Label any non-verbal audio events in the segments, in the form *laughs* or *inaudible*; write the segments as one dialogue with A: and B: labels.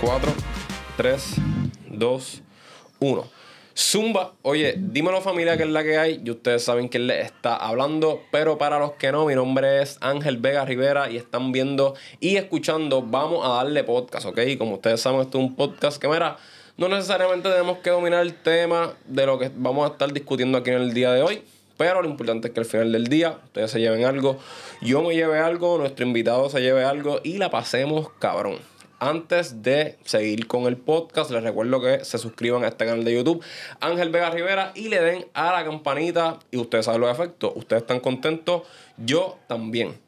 A: 4, 3, 2, 1. Zumba, oye, dímelo familia que es la que hay y ustedes saben quién les está hablando, pero para los que no, mi nombre es Ángel Vega Rivera y están viendo y escuchando, vamos a darle podcast, ¿ok? Como ustedes saben, esto es un podcast que, mira, no necesariamente tenemos que dominar el tema de lo que vamos a estar discutiendo aquí en el día de hoy, pero lo importante es que al final del día ustedes se lleven algo, yo me lleve algo, nuestro invitado se lleve algo y la pasemos cabrón. Antes de seguir con el podcast, les recuerdo que se suscriban a este canal de YouTube, Ángel Vega Rivera, y le den a la campanita. Y ustedes saben los efectos. Ustedes están contentos, yo también.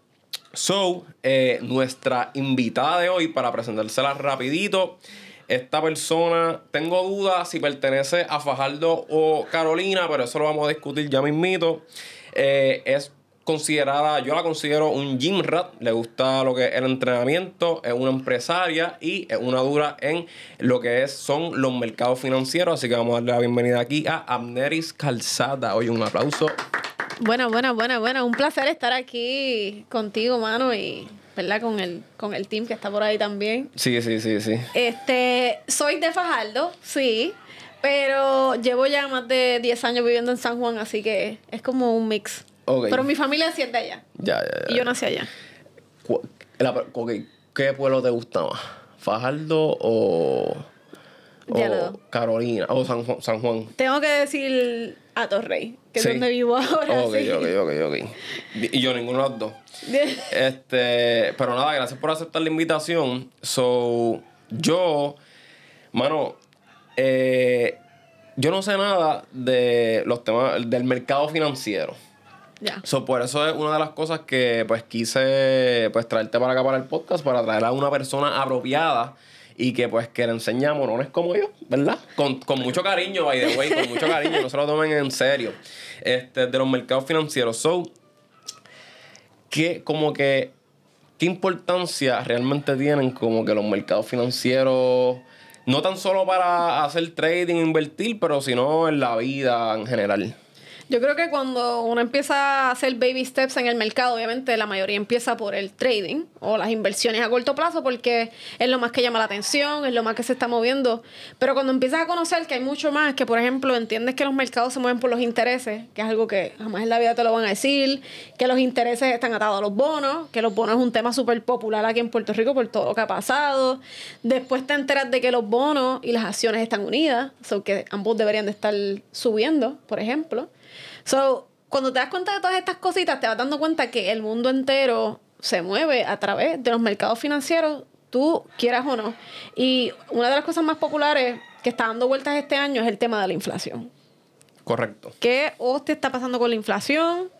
A: So, eh, nuestra invitada de hoy, para presentársela rapidito, esta persona, tengo dudas si pertenece a Fajardo o Carolina, pero eso lo vamos a discutir ya mismito. Eh, es considerada, yo la considero un gym rat, le gusta lo que es el entrenamiento, es una empresaria y es una dura en lo que es, son los mercados financieros, así que vamos a darle la bienvenida aquí a Amneris Calzada. Oye, un aplauso.
B: Bueno, bueno, bueno, bueno, un placer estar aquí contigo, mano, y ¿verdad? Con el, con el team que está por ahí también.
A: Sí, sí, sí, sí.
B: Este, soy de Fajardo, sí, pero llevo ya más de 10 años viviendo en San Juan, así que es como un mix. Pero mi familia sí es de allá.
A: Ya, ya,
B: ya. Y yo nací allá.
A: ¿Qué pueblo te gusta más? ¿Fajardo o, o Carolina o San Juan, San Juan?
B: Tengo que decir a Torrey, que es donde vivo ahora.
A: Ok, ok, ok, ok. Y yo ninguno de los dos. *laughs* este, pero nada, gracias por aceptar la invitación. So, yo, mano, eh, yo no sé nada de los temas del mercado financiero. So, por eso es una de las cosas que pues quise pues traerte para acá para el podcast, para traer a una persona apropiada y que pues que le enseñamos, no es como yo, ¿verdad? Con, mucho cariño, by the way, con mucho cariño, no se lo tomen en serio. Este, de los mercados financieros. So, como que, ¿qué importancia realmente tienen como que los mercados financieros? No tan solo para hacer trading, invertir, pero sino en la vida en general.
B: Yo creo que cuando uno empieza a hacer baby steps en el mercado, obviamente la mayoría empieza por el trading o las inversiones a corto plazo porque es lo más que llama la atención, es lo más que se está moviendo. Pero cuando empiezas a conocer que hay mucho más, que por ejemplo entiendes que los mercados se mueven por los intereses, que es algo que jamás en la vida te lo van a decir, que los intereses están atados a los bonos, que los bonos es un tema súper popular aquí en Puerto Rico por todo lo que ha pasado. Después te enteras de que los bonos y las acciones están unidas, o que ambos deberían de estar subiendo, por ejemplo. So, cuando te das cuenta de todas estas cositas, te vas dando cuenta que el mundo entero se mueve a través de los mercados financieros, tú quieras o no. Y una de las cosas más populares que está dando vueltas este año es el tema de la inflación.
A: Correcto.
B: ¿Qué te está pasando con la inflación?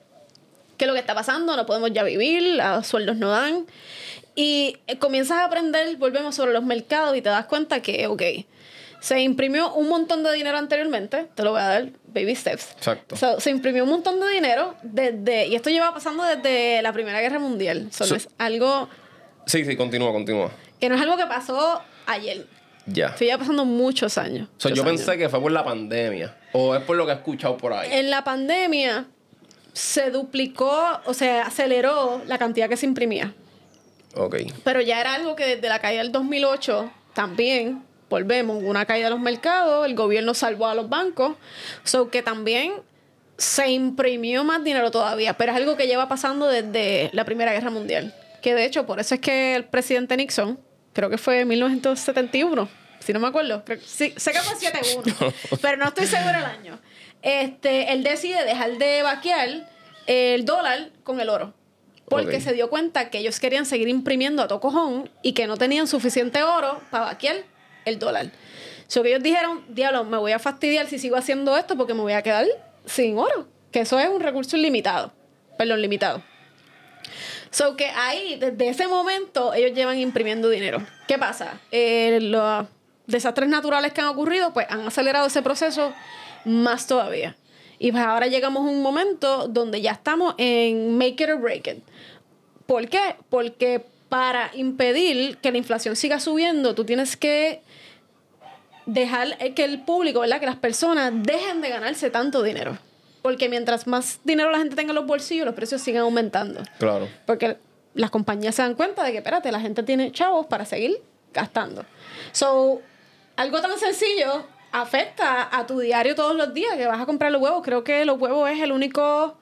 B: ¿Qué es lo que está pasando? No podemos ya vivir, los sueldos no dan. Y eh, comienzas a aprender, volvemos sobre los mercados y te das cuenta que, ok, se imprimió un montón de dinero anteriormente, te lo voy a dar, baby steps.
A: Exacto.
B: se imprimió un montón de dinero desde, y esto lleva pasando desde la Primera Guerra Mundial. Eso es algo...
A: Sí, sí, continúa, continúa.
B: Que no es algo que pasó ayer.
A: Ya.
B: Estoy ya pasando muchos años.
A: yo pensé que fue por la pandemia, o es por lo que he escuchado por ahí.
B: En la pandemia se duplicó, o sea, aceleró la cantidad que se imprimía.
A: Ok.
B: Pero ya era algo que desde la caída del 2008 también volvemos, una caída de los mercados, el gobierno salvó a los bancos, so que también se imprimió más dinero todavía, pero es algo que lleva pasando desde la Primera Guerra Mundial. Que de hecho, por eso es que el presidente Nixon, creo que fue en 1971, si no me acuerdo, sé que fue 71, *laughs* pero no estoy seguro el año. Este, él decide dejar de vaquear el dólar con el oro. Porque se dio cuenta que ellos querían seguir imprimiendo a tocojón y que no tenían suficiente oro para vaquear el dólar. So que ellos dijeron, diablo, me voy a fastidiar si sigo haciendo esto porque me voy a quedar sin oro. Que eso es un recurso ilimitado. Perdón, limitado. So que ahí, desde ese momento, ellos llevan imprimiendo dinero. ¿Qué pasa? Eh, los desastres naturales que han ocurrido, pues han acelerado ese proceso más todavía. Y pues ahora llegamos a un momento donde ya estamos en make it or break it. ¿Por qué? Porque para impedir que la inflación siga subiendo, tú tienes que dejar que el público, ¿verdad? Que las personas dejen de ganarse tanto dinero. Porque mientras más dinero la gente tenga en los bolsillos, los precios siguen aumentando.
A: Claro.
B: Porque las compañías se dan cuenta de que, espérate, la gente tiene chavos para seguir gastando. So, algo tan sencillo afecta a tu diario todos los días que vas a comprar los huevos. Creo que los huevos es el único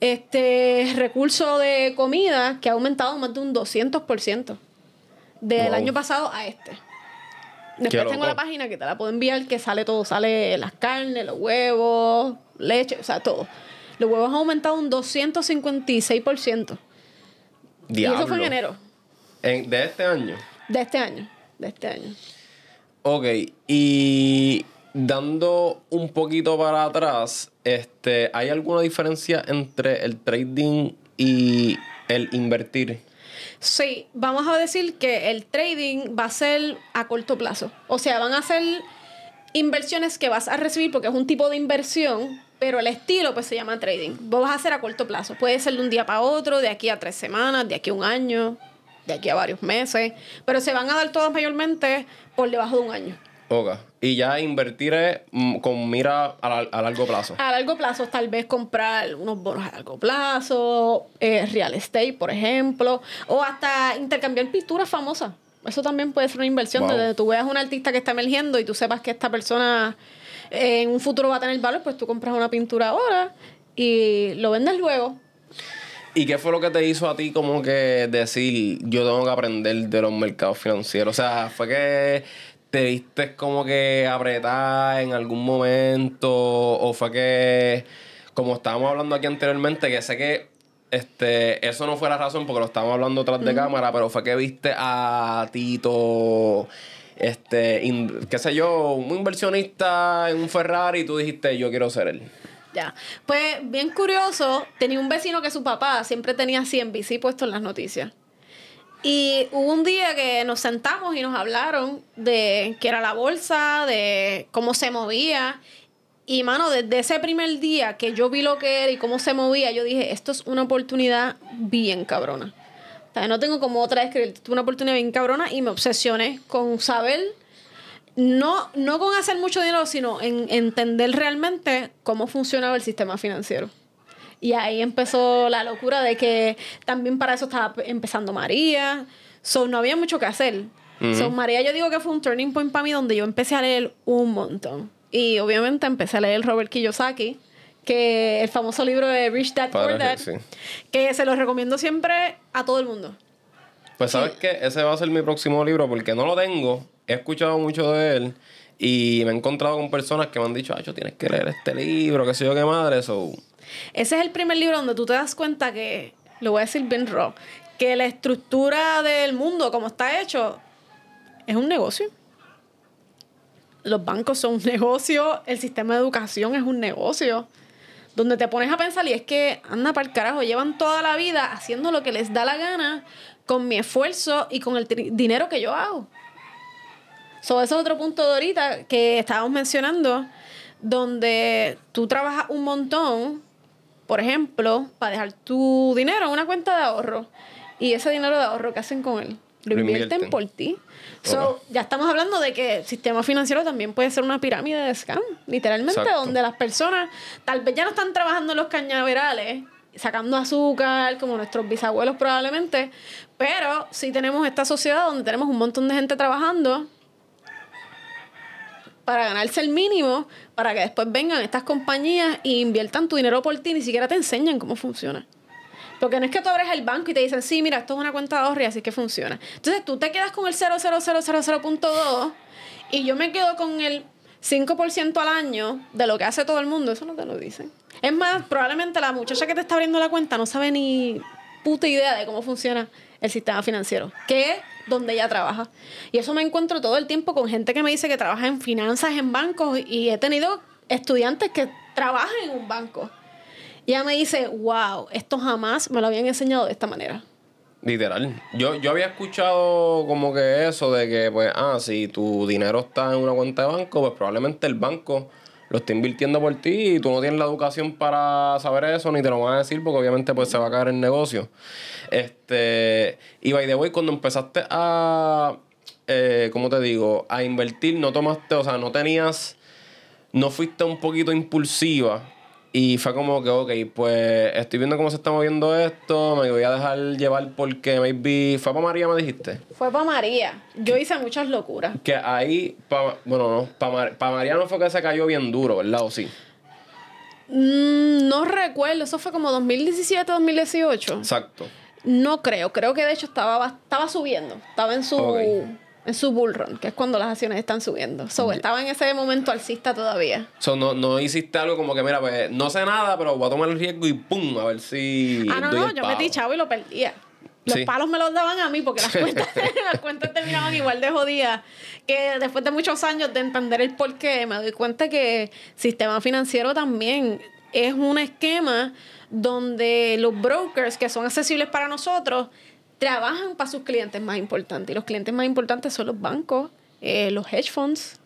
B: este recurso de comida que ha aumentado más de un 200% del
A: Wow.
B: año pasado a este. Después tengo la página que te la puedo enviar que sale todo, sale las carnes, los huevos, leche, o sea, todo. Los huevos han aumentado un 256%. Y eso fue en
A: Diablo.
B: enero
A: En- de este año.
B: de este año, de este año.
A: Ok, y dando un poquito para atrás, este, ¿hay alguna diferencia entre el trading y el invertir?
B: Sí, vamos a decir que el trading va a ser a corto plazo. O sea, van a ser inversiones que vas a recibir porque es un tipo de inversión, pero el estilo pues se llama trading. Vos vas a hacer a corto plazo. Puede ser de un día para otro, de aquí a tres semanas, de aquí a un año, de aquí a varios meses, pero se van a dar todas mayormente por debajo de un año.
A: Ok, y ya invertir es mm, con mira a, la- a largo plazo.
B: A largo plazo, tal vez comprar unos bonos a largo plazo, eh, real estate, por ejemplo, o hasta intercambiar pinturas famosas. Eso también puede ser una inversión.
A: Wow.
B: Desde tú veas a un artista que está emergiendo y tú sepas que esta persona eh, en un futuro va a tener valor, pues tú compras una pintura ahora y lo vendes luego.
A: ¿Y qué fue lo que te hizo a ti como que decir, yo tengo que aprender de los mercados financieros? O sea, fue que te viste como que apretar en algún momento o fue que, como estábamos hablando aquí anteriormente, que sé que este, eso no fue la razón porque lo estábamos hablando tras de cámara, pero fue que viste a Tito, este, in- qué sé yo, un inversionista en un Ferrari y tú dijiste, yo quiero ser él.
B: Ya. Pues bien curioso, tenía un vecino que su papá siempre tenía CNBC puesto en las noticias. Y hubo un día que nos sentamos y nos hablaron de qué era la bolsa, de cómo se movía. Y mano, desde ese primer día que yo vi lo que era y cómo se movía, yo dije, esto es una oportunidad bien cabrona. O sea, no tengo como otra describir, esto es una oportunidad bien cabrona y me obsesioné con saber no, no con hacer mucho dinero, sino en entender realmente cómo funcionaba el sistema financiero. Y ahí empezó la locura de que también para eso estaba empezando María. So, no había mucho que hacer. So, María yo digo que fue un turning point para mí donde yo empecé a leer un montón. Y obviamente empecé a leer Robert Kiyosaki, que el famoso libro de Rich Dad Poor Dad,
A: sí.
B: que se lo recomiendo siempre a todo el mundo.
A: Pues sabes que ese va a ser mi próximo libro porque no lo tengo. He escuchado mucho de él y me he encontrado con personas que me han dicho, Acho, tienes que leer este libro, qué sé yo qué madre. So,
B: Ese es el primer libro donde tú te das cuenta que, lo voy a decir bien raw, que la estructura del mundo, como está hecho, es un negocio. Los bancos son un *laughs* negocio, el sistema de educación es un negocio. Donde te pones a pensar y es que, anda para el carajo, llevan toda la vida haciendo lo que les da la gana con mi esfuerzo y con el dinero que yo hago. So, ese es otro punto de ahorita que estábamos mencionando, donde tú trabajas un montón, por ejemplo, para dejar tu dinero en una cuenta de ahorro. Y ese dinero de ahorro, ¿qué hacen con él? Lo,
A: Lo
B: invierten, por ti. So, ya estamos hablando de que el sistema financiero también puede ser una pirámide de scam, literalmente,
A: Exacto.
B: donde las personas tal vez ya no están trabajando en los cañaverales, sacando azúcar, como nuestros bisabuelos probablemente, pero sí tenemos esta sociedad donde tenemos un montón de gente trabajando para ganarse el mínimo, para que después vengan estas compañías e inviertan tu dinero por ti, ni siquiera te enseñan cómo funciona. Porque no es que tú abres el banco y te dicen, sí, mira, esto es una cuenta de ahorro y así que funciona. Entonces tú te quedas con el 00000.2 y yo me quedo con el 5% al año de lo que hace todo el mundo. Eso no te lo dicen. Es más, probablemente la muchacha que te está abriendo la cuenta no sabe ni puta idea de cómo funciona el sistema financiero, que donde ella trabaja. Y eso me encuentro todo el tiempo con gente que me dice que trabaja en finanzas, en bancos, y he tenido estudiantes que trabajan en un banco. Y ella me dice, wow, esto jamás me lo habían enseñado de esta manera.
A: literal. Yo, yo había escuchado como que eso de que, pues, ah, si tu dinero está en una cuenta de banco, pues probablemente el banco lo está invirtiendo por ti y tú no tienes la educación para saber eso, ni te lo van a decir porque obviamente pues se va a caer el negocio. Este, y by the way, cuando empezaste a, eh, ¿cómo te digo? A invertir, no tomaste, o sea, no tenías, no fuiste un poquito impulsiva Y fue como que, ok, pues estoy viendo cómo se está moviendo esto, me voy a dejar llevar porque maybe... ¿Fue para María, me dijiste?
B: Fue para María. Yo hice muchas locuras.
A: Que ahí, pa- bueno, no, para María no fue que se cayó bien duro, ¿verdad? ¿O sí?
B: Mm, no recuerdo, eso fue como 2017, 2018.
A: Exacto.
B: No creo, creo que de hecho estaba, ba- estaba subiendo, estaba en su. En su bull run, que es cuando las acciones están subiendo. So, estaba en ese momento alcista todavía.
A: So, no, no hiciste algo como que, mira, pues no sé nada, pero voy a tomar el riesgo y pum, a ver si.
B: ah, no,
A: doy
B: no,
A: el
B: yo metí chavo y lo perdía. Los
A: Sí.
B: palos me los daban a mí porque las cuentas, *laughs* las cuentas terminaban igual de jodidas. Que después de muchos años de entender el porqué, me doy cuenta que sistema financiero también es un esquema donde los brokers que son accesibles para nosotros trabajan para sus clientes más importantes. Y los clientes más importantes son los bancos, eh, los hedge funds,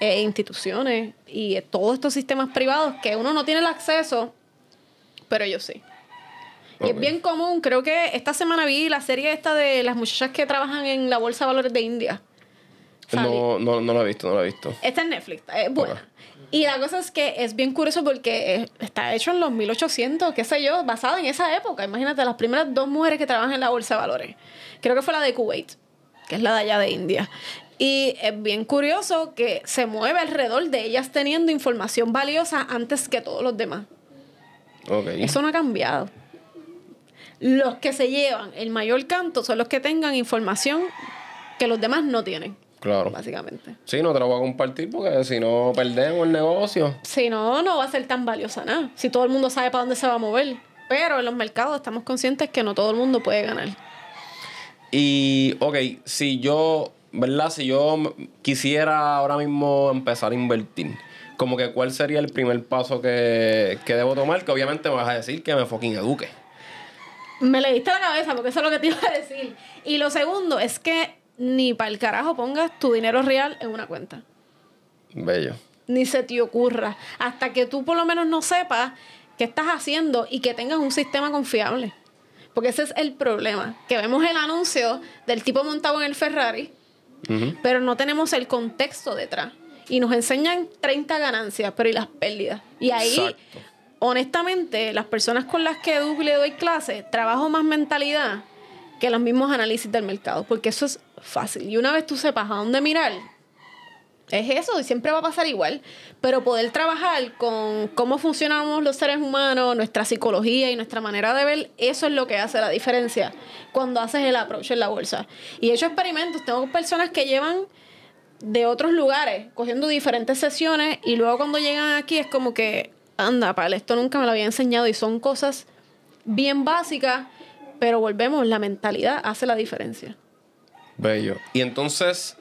B: eh, instituciones y eh, todos estos sistemas privados que uno no tiene el acceso, pero yo sí. Y es bien común, creo que esta semana vi la serie esta de las muchachas que trabajan en la Bolsa de Valores de India.
A: No, no, no lo he visto, no lo he visto.
B: Esta es Netflix, es buena. Y la cosa es que es bien curioso porque eh, está hecho en los 1800, qué sé yo, basado en esa época. Imagínate, las primeras dos mujeres que trabajan en la Bolsa de Valores. Creo que fue la de Kuwait, que es la de allá de India. Y es bien curioso que se mueve alrededor de ellas teniendo información valiosa antes que todos los demás. Eso no ha cambiado. Los que se llevan el mayor canto son los que tengan información que los demás no tienen,
A: Claro.
B: básicamente.
A: Sí, no te lo voy a compartir porque si no perdemos el negocio.
B: Si no, no va a ser tan valiosa nada. Si todo el mundo sabe para dónde se va a mover. Pero en los mercados estamos conscientes que no todo el mundo puede ganar.
A: Y, ok, si yo, ¿verdad? Si yo quisiera ahora mismo empezar a invertir, como que cuál sería el primer paso que, que debo tomar, que obviamente me vas a decir que me fucking eduque.
B: Me le diste la cabeza porque eso es lo que te iba a decir. Y lo segundo es que ni para el carajo pongas tu dinero real en una cuenta.
A: Bello.
B: Ni se te ocurra. Hasta que tú por lo menos no sepas qué estás haciendo y que tengas un sistema confiable. Porque ese es el problema. Que vemos el anuncio del tipo montado en el Ferrari, pero no tenemos el contexto detrás. Y nos enseñan 30 ganancias, pero ¿y las pérdidas? Y ahí,
A: Exacto.
B: honestamente, las personas con las que le doy clase, trabajo más mentalidad que los mismos análisis del mercado, porque eso es fácil. Y una vez tú sepas a dónde mirar, es eso, y siempre va a pasar igual. Pero poder trabajar con cómo funcionamos los seres humanos, nuestra psicología y nuestra manera de ver, eso es lo que hace la diferencia cuando haces el approach en la bolsa. Y he hecho experimentos, tengo personas que llevan de otros lugares, cogiendo diferentes sesiones, y luego cuando llegan aquí es como que, anda, para esto nunca me lo había enseñado, y son cosas bien básicas, pero volvemos, la mentalidad hace la diferencia.
A: Bello. Y entonces,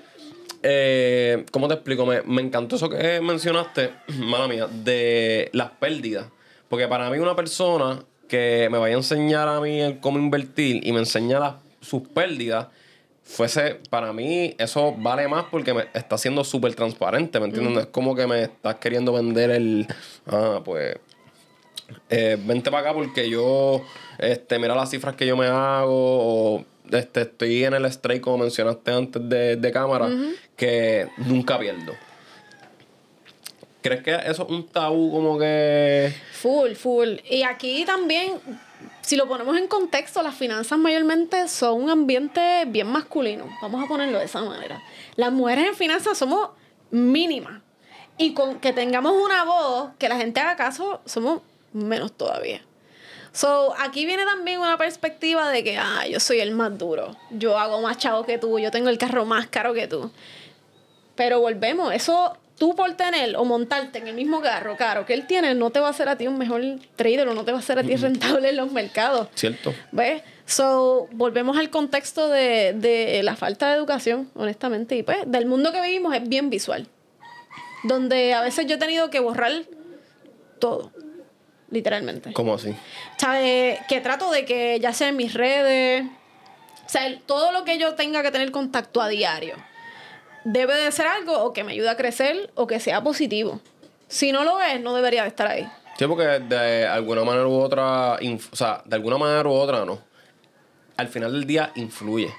A: eh, ¿cómo te explico? Me, me encantó eso que mencionaste, *clears throat* mala mía, de las pérdidas. Porque para mí una persona que me vaya a enseñar a mí el cómo invertir y me enseña las- sus pérdidas, fuese, para mí eso vale más porque me está siendo súper transparente, ¿me entiendes? No es como que me estás queriendo vender el, ah, pues, eh, vente para acá porque yo, este, mira las cifras que yo me hago, o este, estoy en el strike como mencionaste antes de, de cámara, que nunca pierdo. ¿Crees que eso es un tabú como que...
B: Full, full. Y aquí también, si lo ponemos en contexto, las finanzas mayormente son un ambiente bien masculino. Vamos a ponerlo de esa manera. Las mujeres en finanzas somos mínimas. Y con que tengamos una voz, que la gente haga caso, somos menos todavía. So, aquí viene también una perspectiva de que, ah, yo soy el más duro. Yo hago más chavo que tú. Yo tengo el carro más caro que tú. Pero volvemos, eso tú por tener o montarte en el mismo carro caro que él tiene, no te va a hacer a ti un mejor trader o no te va a hacer a ti rentable en los mercados.
A: ¿Cierto?
B: ¿Ves? So, volvemos al contexto de, de la falta de educación, honestamente. Y pues, del mundo que vivimos es bien visual. Donde a veces yo he tenido que borrar todo, literalmente.
A: ¿Cómo así?
B: ¿Sabes? Que trato de que ya sea en mis redes, o sea, el- todo lo que yo tenga que tener contacto a diario, debe de ser algo o que me ayude a crecer o que sea positivo. Si no lo es, no debería de estar ahí.
A: Sí, porque de alguna manera u otra, o sea, de alguna manera u otra no. Al final del día influye.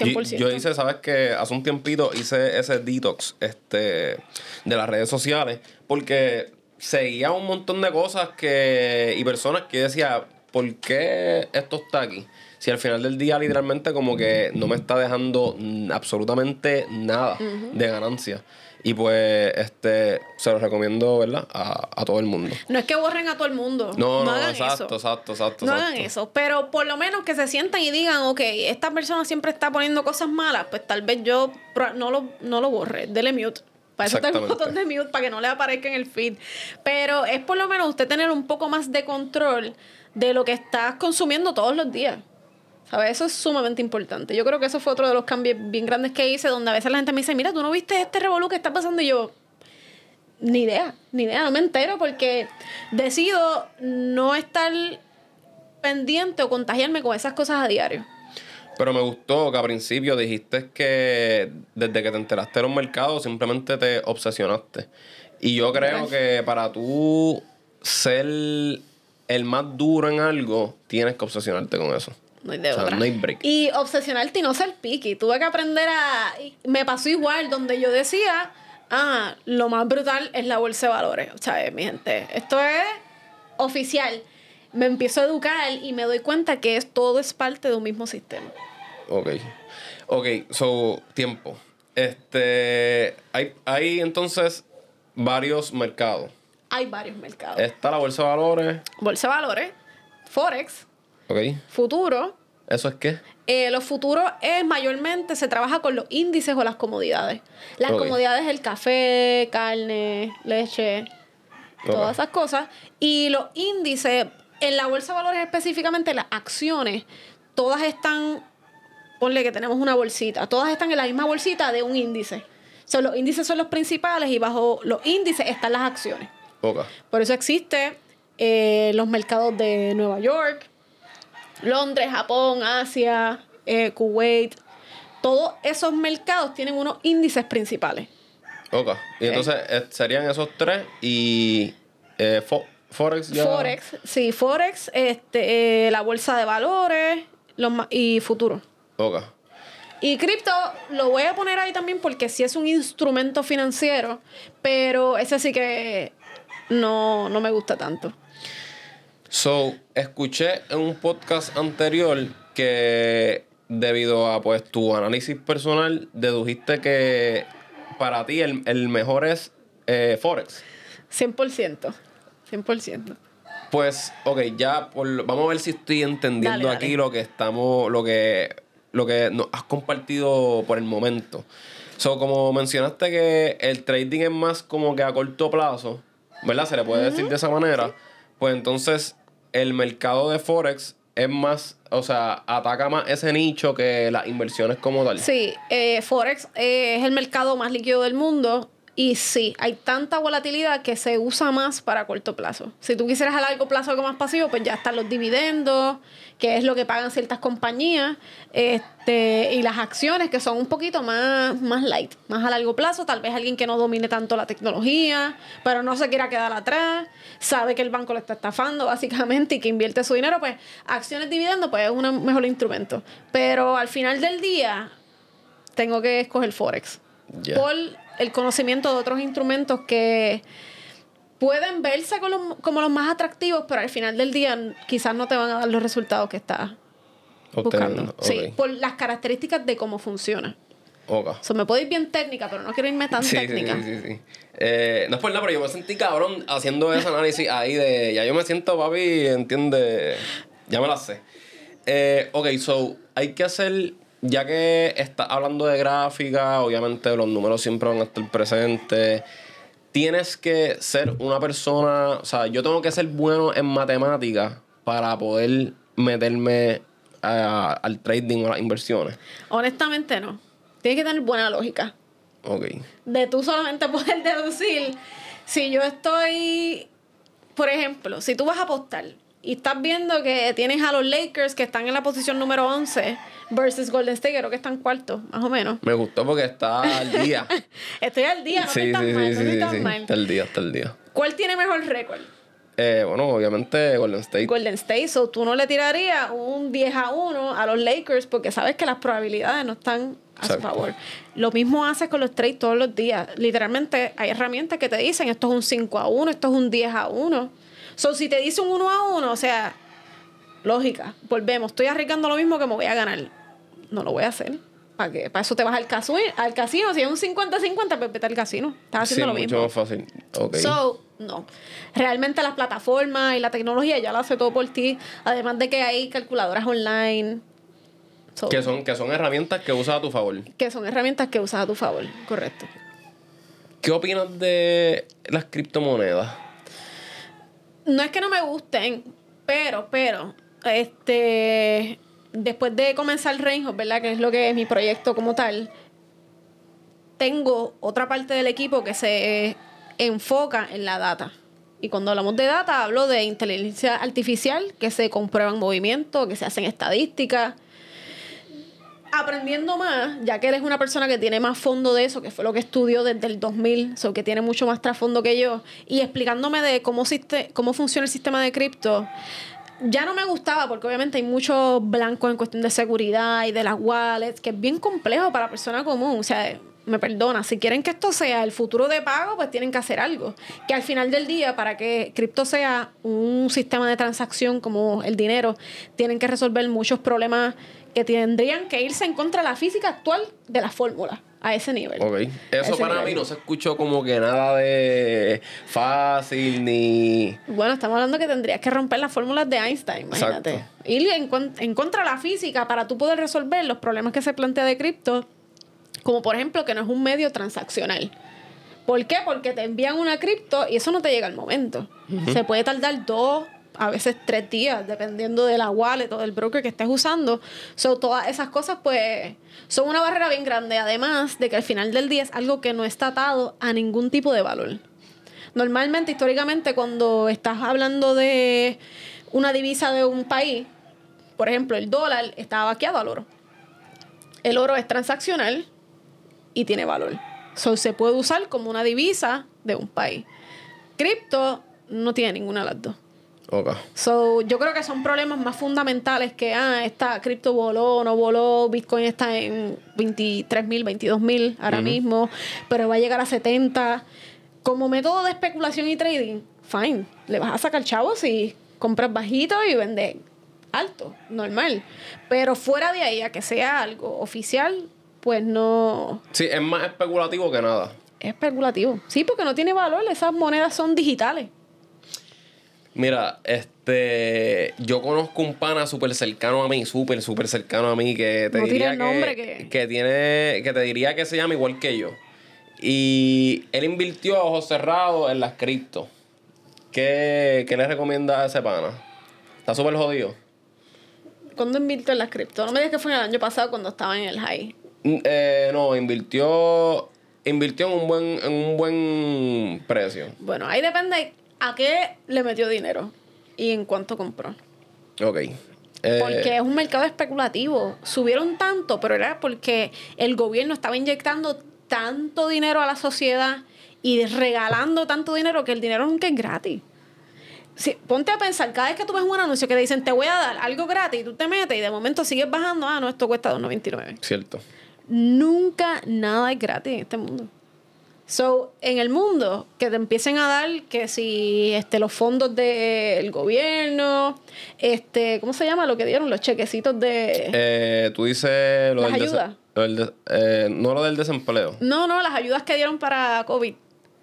A: Yo,
B: 100%.
A: yo hice, sabes que hace un tiempito hice ese detox este, de las redes sociales porque seguía un montón de cosas que y personas que yo decía, ¿por qué esto está aquí? Si al final del día literalmente como que no me está dejando absolutamente nada de ganancia. Y pues este se los recomiendo, ¿verdad? A, a todo el mundo.
B: No es que borren a todo el mundo.
A: No, no,
B: hagan
A: exacto,
B: eso.
A: exacto, exacto,
B: No
A: exacto.
B: hagan eso, pero por lo menos que se sientan y digan, ok, esta persona siempre está poniendo cosas malas, pues tal vez yo no lo, no lo borre, dele mute. Para eso está el
A: Exactamente.
B: botón de mute, para que no le aparezca en el feed. Pero es por lo menos usted tener un poco más de control de lo que estás consumiendo todos los días. ¿Sabes? Eso es sumamente importante. Yo creo que eso fue otro de los cambios bien grandes que hice, donde a veces la gente me dice, mira, ¿tú no viste este revolú que está pasando? Y yo, ni idea, ni idea, no me entero porque decido no estar pendiente o contagiarme con esas cosas a diario.
A: Pero me gustó que a principio dijiste que desde que te enteraste de los mercados simplemente te obsesionaste. Y yo creo que para tú ser el más duro en algo, tienes que obsesionarte con eso.
B: No hay de
A: O sea,
B: otra.
A: no hay break.
B: Y obsesionarte y no ser picky. Tuve que aprender a... Me pasó igual, donde yo decía, ah, lo más brutal es la bolsa de valores. O sea, mi gente, esto es oficial. Me empiezo a educar y me doy cuenta que es, todo es parte de un mismo sistema.
A: Ok. Ok, so, tiempo. Este. Hay, hay entonces varios mercados.
B: Hay varios mercados.
A: Está la bolsa de valores.
B: Bolsa de valores, Forex,
A: Ok.
B: futuro.
A: ¿Eso es qué?
B: Eh, los futuros es mayormente se trabaja con los índices o las comodidades. Las
A: Ok.
B: comodidades el café, carne, leche, todas esas cosas. Y los índices, en la bolsa de valores específicamente, las acciones, todas están, ponle que tenemos una bolsita, todas están en la misma bolsita de un índice. So, los índices son los principales y bajo los índices están las acciones.
A: Ok.
B: Por eso existe eh, los mercados de Nueva York, Londres, Japón, Asia, eh, Kuwait. Todos esos mercados tienen unos índices principales.
A: Ok. Y entonces eh, serían esos tres y eh, Forex ya.
B: Forex, sí, Forex, este, eh, la bolsa de valores los y futuro.
A: Ok.
B: Y cripto lo voy a poner ahí también porque sí es un instrumento financiero, pero ese sí que no, no me gusta tanto.
A: So, escuché en un podcast anterior que debido a pues tu análisis personal dedujiste que para ti el, el mejor es eh, Forex.
B: 100%. 100%.
A: Pues, ok, ya por- vamos a ver si estoy entendiendo
B: Dale,
A: aquí
B: dale.
A: lo que estamos, lo que, lo que nos has compartido por el momento. So, como mencionaste que el trading es más como que a corto plazo, ¿verdad? Se le puede decir de esa manera. Pues entonces el mercado de Forex es más, o sea, ataca más ese nicho que las inversiones como tal.
B: Sí, eh, Forex eh, es el mercado más líquido del mundo y sí, hay tanta volatilidad que se usa más para corto plazo. Si tú quisieras a largo plazo algo más pasivo, pues ya están los dividendos, que es lo que pagan ciertas compañías, este, y las acciones que son un poquito más, más light, más a largo plazo. Tal vez alguien que no domine tanto la tecnología, pero no se quiera quedar atrás, sabe que el banco le está estafando básicamente y que invierte su dinero, pues acciones dividendos pues es un mejor instrumento. Pero al final del día, tengo que escoger Forex. Por el conocimiento de otros instrumentos que pueden verse como los, como los más atractivos, pero al final del día quizás no te van a dar los resultados que estás buscando. Sí, por las características de cómo funciona.
A: Ok.
B: O sea, me puedo ir bien técnica, pero no quiero irme tan *laughs*
A: Sí, sí,
B: técnica.
A: sí, sí, sí. Eh, no es por nada, pero yo me sentí cabrón haciendo ese análisis ahí de. Ya yo me siento, papi, entiende. Ya me la sé. Eh, ok, so, hay que hacer. Ya que está hablando de gráfica, obviamente los números siempre van a estar presentes. Tienes que ser una persona. O sea, yo tengo que ser bueno en matemáticas para poder meterme a- al trading o a las inversiones.
B: Honestamente, no. Tienes que tener buena lógica.
A: Ok.
B: de tú solamente *laughs* poder deducir si yo estoy, por ejemplo, si tú vas a apostar y estás viendo que tienes a los Lakers que están en la posición número 11 versus Golden State, creo que están cuartos, más o menos.
A: Me gustó porque está al día. *laughs*
B: Estoy al día, no
A: sí,
B: estoy tan
A: sí,
B: mal,
A: sí,
B: no estoy tan mal.
A: Está el día, está el día.
B: ¿Cuál tiene mejor récord?
A: Eh, bueno, obviamente Golden State.
B: Golden State, so tú no le tirarías un 10 a 1 a los Lakers porque sabes que las probabilidades no están a su favor. Lo mismo haces con los trades todos los días. Literalmente hay herramientas que te dicen esto es un 5 a 1, esto es un 10 a 1. So, si te dice un 1 a 1, o sea, lógica, volvemos, estoy arriesgando lo mismo que me voy a ganar. No lo voy a hacer. ¿Para qué? Para eso te vas al, casu- al casino. Si es un 50-50, pues vete al casino. Estás
A: Sí,
B: haciendo lo
A: mucho
B: mismo.
A: más fácil. Ok.
B: So, no. Realmente las plataformas y la tecnología ya lo hace todo por ti. Además de que hay calculadoras online. So,
A: que, son, que son herramientas que usas a tu favor.
B: que son herramientas que usas a tu favor. Correcto.
A: ¿Qué opinas de las criptomonedas?
B: No es que no me gusten, pero, pero, este, después de comenzar Reinhold, ¿verdad? Que es lo que es mi proyecto como tal, tengo otra parte del equipo que se enfoca en la data. Y cuando hablamos de data, hablo de inteligencia artificial, que se comprueban movimientos, que se hacen estadísticas. Aprendiendo más, ya que eres una persona que tiene más fondo de eso, que fue lo que estudió desde el 2000, so que tiene mucho más trasfondo que yo, y explicándome de cómo, cómo funciona el sistema de cripto, ya no me gustaba porque obviamente hay mucho blanco en cuestión de seguridad y de las wallets, que es bien complejo para la persona común. O sea, me perdona, si quieren que esto sea el futuro de pago, pues tienen que hacer algo. Que al final del día, para que cripto sea un sistema de transacción como el dinero, tienen que resolver muchos problemas que tendrían que irse en contra de la física actual de la fórmula, a ese nivel.
A: Ok. Eso para
B: nivel.
A: mí no se escuchó como que nada de fácil ni.
B: Bueno, estamos hablando que tendrías que romper las fórmulas de Einstein, imagínate.
A: Exacto.
B: Ir en, en contra de la física para tú poder resolver los problemas que se plantea de cripto, como por ejemplo que no es un medio transaccional. ¿Por qué? Porque te envían una cripto y eso no te llega al momento. Se puede tardar dos, a veces tres días, dependiendo de la wallet o del broker que estés usando. So, todas esas cosas, pues, son una barrera bien grande. Además de que al final del día es algo que no está atado a ningún tipo de valor. Normalmente, históricamente, cuando estás hablando de una divisa de un país, por ejemplo, el dólar está vaqueado al oro. El oro es transaccional y tiene valor. So, se puede usar como una divisa de un país. Cripto no tiene ninguna de las dos.
A: Ok.
B: So, yo creo que son problemas más fundamentales que, ah, esta cripto voló, no voló, Bitcoin está en 23 mil, 22 mil ahora mismo, pero va a llegar a 70. Como método de especulación y trading, fine, le vas a sacar chavos si compras bajito y vendes alto, normal. Pero fuera de ahí, a que sea algo oficial, pues no
A: Sí, es más especulativo que nada.
B: es especulativo. Sí, porque no tiene valor, esas monedas son digitales.
A: Mira, este. Yo conozco un pana súper cercano a mí, súper, súper cercano a mí, que te
B: No
A: diría
B: el nombre, que-
A: que tiene. Que te diría que se llama igual que yo. Y él invirtió a ojos cerrados en las cripto. ¿Qué, qué le recomienda a ese pana? Está súper jodido.
B: ¿Cuándo invirtió en las cripto? No me digas que fue el año pasado cuando estaba en el high.
A: Mm, eh, no, invirtió. Invirtió en un buen, en un buen precio.
B: Bueno, ahí depende a qué le metió dinero y en cuánto compró.
A: Ok. Eh,
B: Porque es un mercado especulativo. Subieron tanto, pero era porque el gobierno estaba inyectando tanto dinero a la sociedad y regalando tanto dinero que el dinero nunca es gratis. Si, ponte a pensar, cada vez que tú ves un anuncio que te dicen te voy a dar algo gratis, y tú te metes y de momento sigues bajando, ah, no, esto cuesta 2.99.
A: Cierto.
B: Nunca nada es gratis en este mundo. So, en el mundo, que te empiecen a dar que si este, los fondos del gobierno, este, ¿cómo se llama? Lo que dieron, los chequecitos de...
A: Eh, tú dices lo
B: Las
A: del
B: ayudas.
A: lo del de- eh, no lo del desempleo.
B: No, no, las ayudas que dieron para COVID.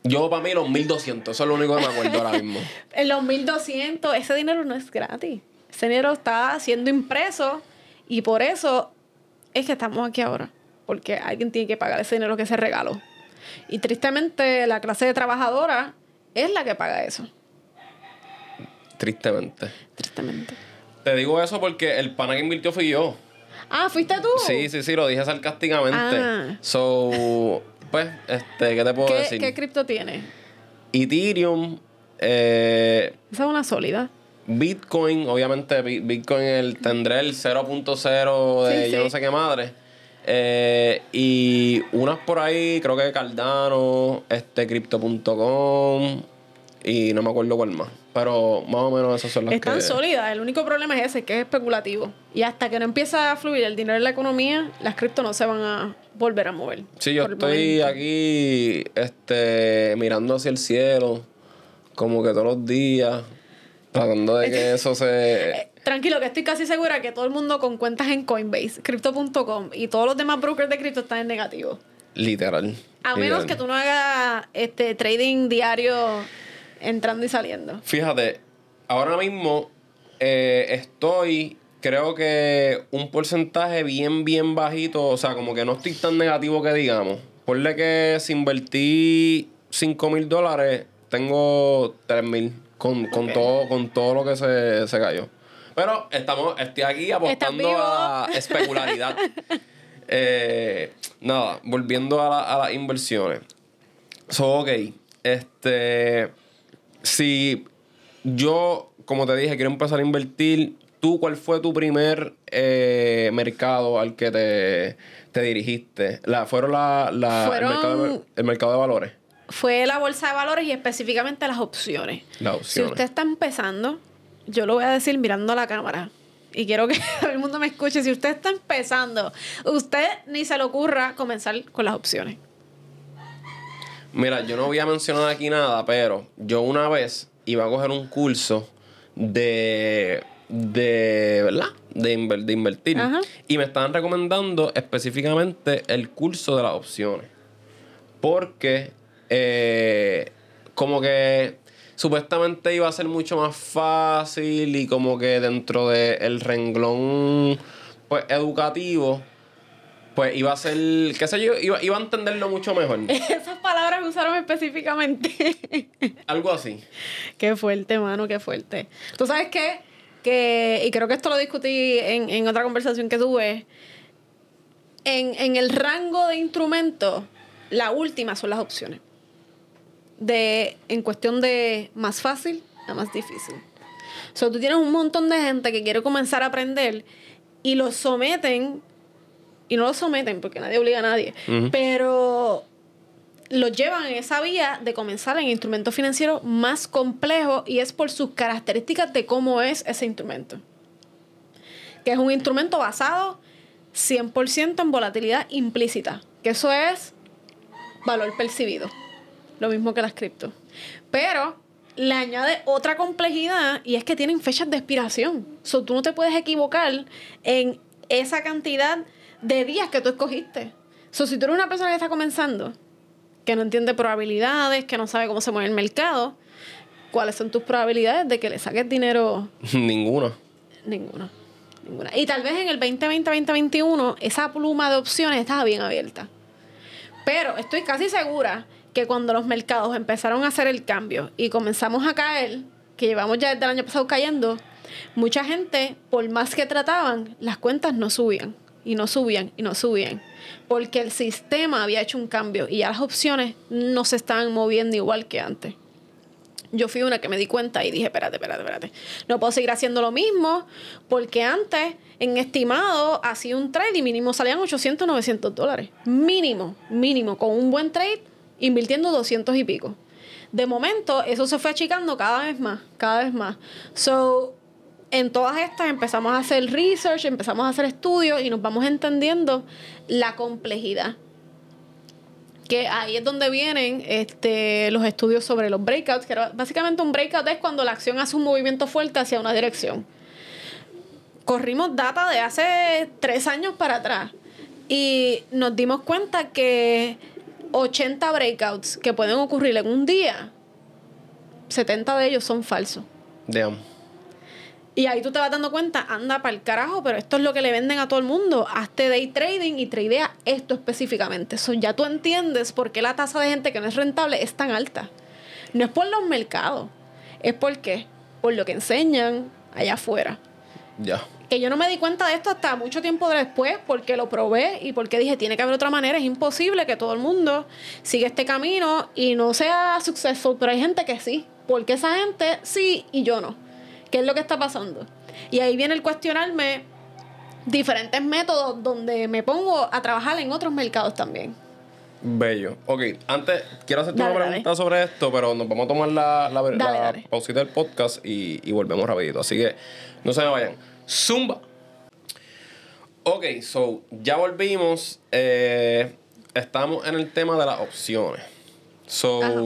A: Yo, para mí, los 1200. Eso es lo único que me acuerdo ahora mismo. *laughs*
B: En los 1200, ese dinero no es gratis. Ese dinero está siendo impreso y por eso es que estamos aquí ahora. Porque alguien tiene que pagar ese dinero que se regaló. Y tristemente, la clase de trabajadora es la que paga eso.
A: Tristemente.
B: Tristemente.
A: Te digo eso porque el pana que invirtió fui yo.
B: Ah, ¿fuiste tú?
A: Sí, sí, sí, lo dije sarcásticamente.
B: Ah.
A: So, pues, este, ¿qué te puedo
B: ¿Qué,
A: decir?
B: ¿Qué cripto tiene?
A: Ethereum, eh,
B: Esa es una sólida.
A: Bitcoin, obviamente Bi- Bitcoin el, tendré el 0.0 de
B: Sí,
A: yo
B: sí.
A: no sé qué madre. Eh, y unas por ahí, creo que Cardano, este, Crypto.com. y no me acuerdo cuál más. Pero más o menos esas son las
B: Están
A: que...
B: sólidas. El único problema es ese, que es especulativo. Y hasta que no empieza a fluir el dinero en la economía, las cripto no se van a volver a mover.
A: Sí, yo estoy aquí este, mirando hacia el cielo, como que todos los días, tratando de que eso se...
B: Tranquilo, que estoy casi segura que todo el mundo con cuentas en Coinbase, Crypto.com y todos los demás brokers de cripto están en negativo.
A: Literal.
B: A menos
A: literal.
B: que tú no hagas este trading diario entrando y saliendo.
A: Fíjate, ahora mismo eh, estoy, creo que un porcentaje bien, bien bajito, o sea, como que no estoy tan negativo que digamos. Ponle que si invertí 5 mil dólares, tengo 3 mil con, todo, con todo lo que se, se cayó. Pero estamos, estoy aquí apostando a especularidad. *laughs* Eh, nada, volviendo a, la- a las inversiones. So, ok. Este. Si yo, como te dije, quiero empezar a invertir, ¿tú cuál fue tu primer eh, mercado al que te, te dirigiste? La, ¿Fueron la, la-
B: Fueron-
A: El, mercado de, el mercado de valores?
B: Fue la bolsa de valores y específicamente las opciones.
A: Las
B: Si usted está empezando, yo lo voy a decir mirando a la cámara. Y quiero que todo *laughs* el mundo me escuche. Si usted está empezando, usted ni se le ocurra comenzar con las opciones.
A: Mira, yo no voy a mencionar aquí nada, pero yo una vez iba a coger un curso de. de. ¿verdad? De, inver- de invertir.
B: Ajá.
A: Y me estaban recomendando específicamente el curso de las opciones. Porque. eh, como que. Supuestamente iba a ser mucho más fácil y como que dentro del renglón pues educativo pues iba a ser, qué sé yo, iba, iba a entenderlo mucho mejor. *laughs*
B: Esas palabras me usaron específicamente. *laughs*
A: Algo así.
B: qué fuerte, mano, qué fuerte. ¿Tú sabes qué? Que, y creo que esto lo discutí en, en otra conversación que tuve. En, en el rango de instrumentos, la última son las opciones. De, en cuestión de más fácil a más difícil. O sea, tú tienes un montón de gente que quiere comenzar a aprender y los someten, y no los someten porque nadie obliga a nadie, pero los llevan en esa vía de comenzar en instrumentos financieros más complejos y es por sus características de cómo es ese instrumento. Que es un instrumento basado 100% en volatilidad implícita, que eso es valor percibido, lo mismo que las cripto. Pero le añade otra complejidad y es que tienen fechas de expiración. So, tú no te puedes equivocar en esa cantidad de días que tú escogiste. So, si tú eres una persona que está comenzando, que no entiende probabilidades, que no sabe cómo se mueve el mercado, ¿cuáles son tus probabilidades de que le saques dinero? *laughs*
A: Ninguna.
B: Ninguna. Ninguna. Y tal vez en el 2020-2021 esa pluma de opciones estaba bien abierta. Pero estoy casi segura que cuando los mercados empezaron a hacer el cambio y comenzamos a caer, que llevamos ya desde el año pasado cayendo, mucha gente, por más que trataban, las cuentas no subían. Y no subían, y no subían. Porque el sistema había hecho un cambio y ya las opciones no se estaban moviendo igual que antes. Yo fui una que me di cuenta y dije, espérate, espérate, espérate. No puedo seguir haciendo lo mismo porque antes, en estimado, hacía un trade y mínimo salían 800, 900 dólares. Mínimo, mínimo. Con un buen trade, invirtiendo 200 y pico. De momento, eso se fue achicando cada vez más, cada vez más. So, en todas estas empezamos a hacer research, empezamos a hacer estudios y nos vamos entendiendo la complejidad que ahí es donde vienen este, los estudios sobre los breakouts, que básicamente un breakout es cuando la acción hace un movimiento fuerte hacia una dirección. Corrimos data de hace tres años para atrás y nos dimos cuenta que 80 breakouts que pueden ocurrir en un día, 70 de ellos son falsos.
A: Damn.
B: Y ahí tú te vas dando cuenta, anda para el carajo, pero esto es lo que le venden a todo el mundo. Hazte day trading y tradea esto específicamente. So, ya tú entiendes por qué la tasa de gente que no es rentable es tan alta. No es por los mercados, es porque por lo que enseñan allá afuera.
A: Ya.
B: Que yo no me di cuenta de esto hasta mucho tiempo después porque lo probé y porque dije, tiene que haber otra manera. Es imposible que todo el mundo siga este camino y no sea successful, pero hay gente que sí. Porque esa gente sí y yo no. ¿Qué es lo que está pasando? Y ahí viene el cuestionarme diferentes métodos donde me pongo a trabajar en otros mercados también.
A: Bello. Ok, antes quiero hacerte
B: Dale,
A: una
B: dale.
A: pregunta sobre esto, pero nos vamos a tomar la, la,
B: Dale,
A: la
B: dale.
A: pausita del podcast y, y volvemos rapidito. Así que no se me vayan. Zumba. Ok, so ya volvimos. Eh, estamos en el tema de las opciones. So,
B: Ajá.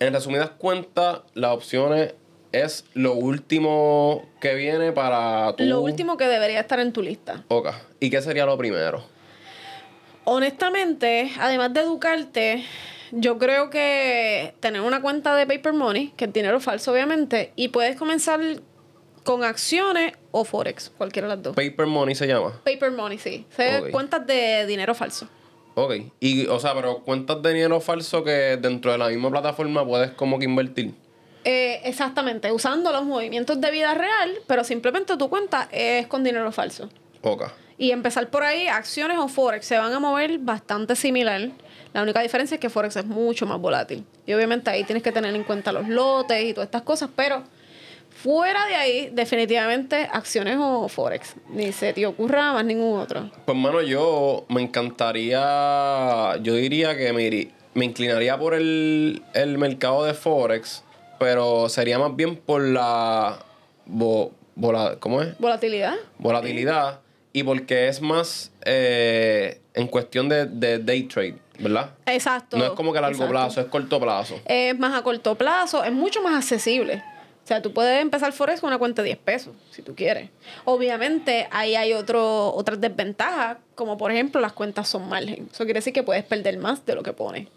A: en resumidas cuentas, las opciones es lo último que viene para tu...
B: Lo último que debería estar en tu lista.
A: Ok. ¿Y qué sería lo primero?
B: Honestamente, además de educarte, yo creo que tener una cuenta de paper money, que es dinero falso obviamente, y puedes comenzar con acciones o forex, cualquiera de las dos.
A: Paper money se llama.
B: Paper money, sí. Se
A: Ok.
B: cuentas de dinero falso.
A: Ok. Y, o sea, pero cuentas de dinero falso que dentro de la misma plataforma puedes como que invertir.
B: Eh, exactamente, usando los movimientos de vida real, pero simplemente tu cuenta es con dinero falso.
A: Ok.
B: Y empezar por ahí, acciones o Forex se van a mover bastante similar. La única diferencia es que Forex es mucho más volátil. Y obviamente ahí tienes que tener en cuenta los lotes y todas estas cosas, pero fuera de ahí, definitivamente acciones o Forex. Ni se te ocurra más ningún otro.
A: Pues, mano, yo me encantaría. Yo diría que me, me inclinaría por el, el mercado de Forex, pero sería más bien por la. vola- ¿Cómo es?
B: Volatilidad.
A: Volatilidad. Y porque es más eh, en cuestión de, de day trade, ¿verdad?
B: Exacto.
A: No es como que a largo
B: exacto.
A: plazo, es corto plazo.
B: Es más a corto plazo, es mucho más accesible. O sea, tú puedes empezar Forex con una cuenta de 10 pesos, si tú quieres. Obviamente, ahí hay otro, otras desventajas, como por ejemplo, las cuentas son margen. Eso quiere decir que puedes perder más de lo que pones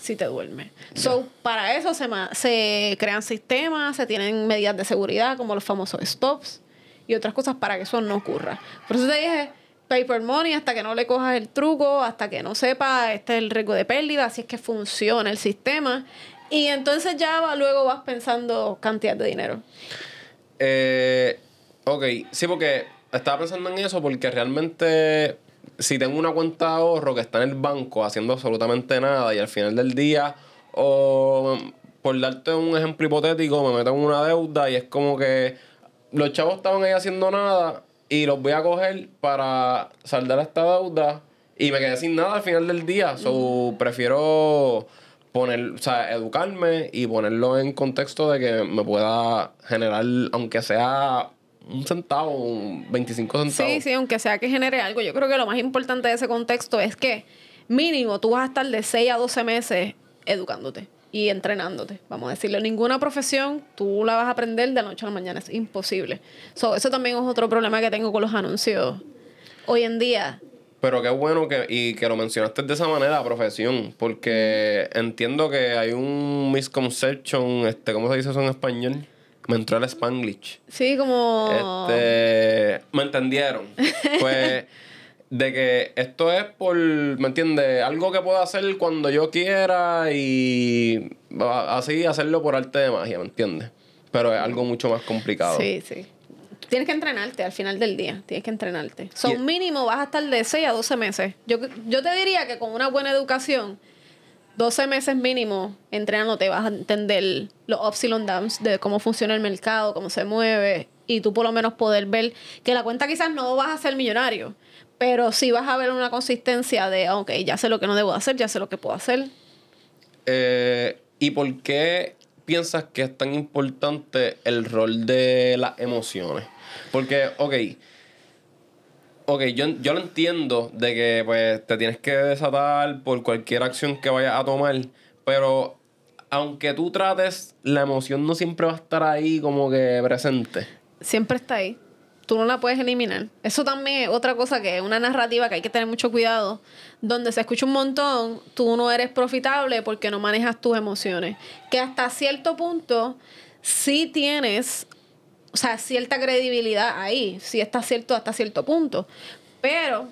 B: si te duermes. So, para eso se, se crean sistemas, se tienen medidas de seguridad, como los famosos stops y otras cosas para que eso no ocurra. Por eso te dije, paper money, hasta que no le cojas el truco, hasta que no sepa este es el riesgo de pérdida, así es que funciona el sistema. Y entonces ya va- luego vas pensando cantidad de dinero.
A: Eh, ok, sí, porque estaba pensando en eso porque realmente si tengo una cuenta de ahorro que está en el banco haciendo absolutamente nada y al final del día, o por darte un ejemplo hipotético, me meto en una deuda y es como que los chavos estaban ahí haciendo nada y los voy a coger para saldar esta deuda y me quedé sin nada al final del día. So, prefiero poner, o sea, educarme y ponerlo en contexto de que me pueda generar, aunque sea un centavo, un 25 centavos.
B: Sí, sí, aunque sea que genere algo. Yo creo que lo más importante de ese contexto es que mínimo tú vas a estar de 6 a 12 meses educándote y entrenándote. Vamos a decirlo, ninguna profesión tú la vas a aprender de la noche a la mañana. Es imposible. So, eso también es otro problema que tengo con los anuncios hoy en día.
A: Pero qué bueno que, y que lo mencionaste de esa manera, profesión, porque entiendo que hay un misconception, este, ¿cómo se dice eso en español? Me entró el Spanglish.
B: Sí, como...
A: Este, me entendieron. *laughs* Pues de que esto es por, ¿me entiendes? Algo que puedo hacer cuando yo quiera y a- así hacerlo por arte de magia, ¿me entiendes? Pero es algo mucho más complicado.
B: Sí, sí. Tienes que entrenarte al final del día. Tienes que entrenarte. Son mínimo vas a estar de 6 a 12 meses. Yo, yo te diría que con una buena educación, 12 meses mínimo entrenándote vas a entender los ups y los downs de cómo funciona el mercado, cómo se mueve. Y tú por lo menos poder ver que la cuenta quizás no vas a ser millonario. Pero sí vas a ver una consistencia de, ok, ya sé lo que no debo hacer, ya sé lo que puedo hacer.
A: Eh, ¿Y por qué piensas que es tan importante el rol de las emociones? Porque, ok, ok, yo, yo lo entiendo de que pues te tienes que desatar por cualquier acción que vayas a tomar, pero aunque tú trates, la emoción no siempre va a estar ahí como que presente.
B: siempre está ahí. Tú no la puedes eliminar. Eso también es otra cosa que es una narrativa que hay que tener mucho cuidado. Donde se escucha un montón, tú no eres profitable porque no manejas tus emociones. Que hasta cierto punto sí tienes, o sea, cierta credibilidad ahí. Sí está cierto hasta cierto punto. Pero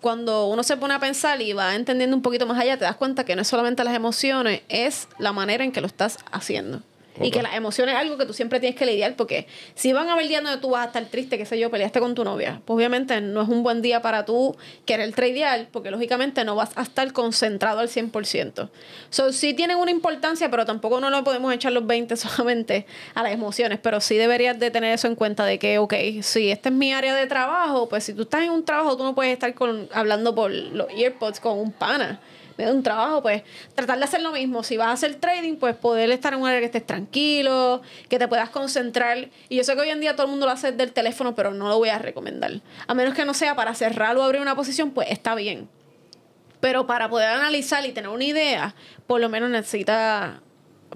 B: cuando uno se pone a pensar y va entendiendo un poquito más allá, te das cuenta que no es solamente las emociones, es la manera en que lo estás haciendo. Y que las emociones es algo que tú siempre tienes que lidiar porque si van a haber días donde tú vas a estar triste, qué sé yo, peleaste con tu novia, pues obviamente no es un buen día para tú querer tradear porque lógicamente no vas a estar concentrado al 100%. So, sí tienen una importancia, pero tampoco no le podemos echar los 20 *laughs* solamente a las emociones, pero sí deberías de tener eso en cuenta de que, ok, si esta es mi área de trabajo, pues si tú estás en un trabajo, tú no puedes estar con, hablando por los earpods con un pana. Un trabajo, pues tratar de hacer lo mismo. Si vas a hacer trading, pues poder estar en un área que estés tranquilo, que te puedas concentrar. Y yo sé que hoy en día todo el mundo lo hace del teléfono, pero no lo voy a recomendar. A menos que no sea para cerrar o abrir una posición, pues está bien. Pero para poder analizar y tener una idea, por lo menos necesita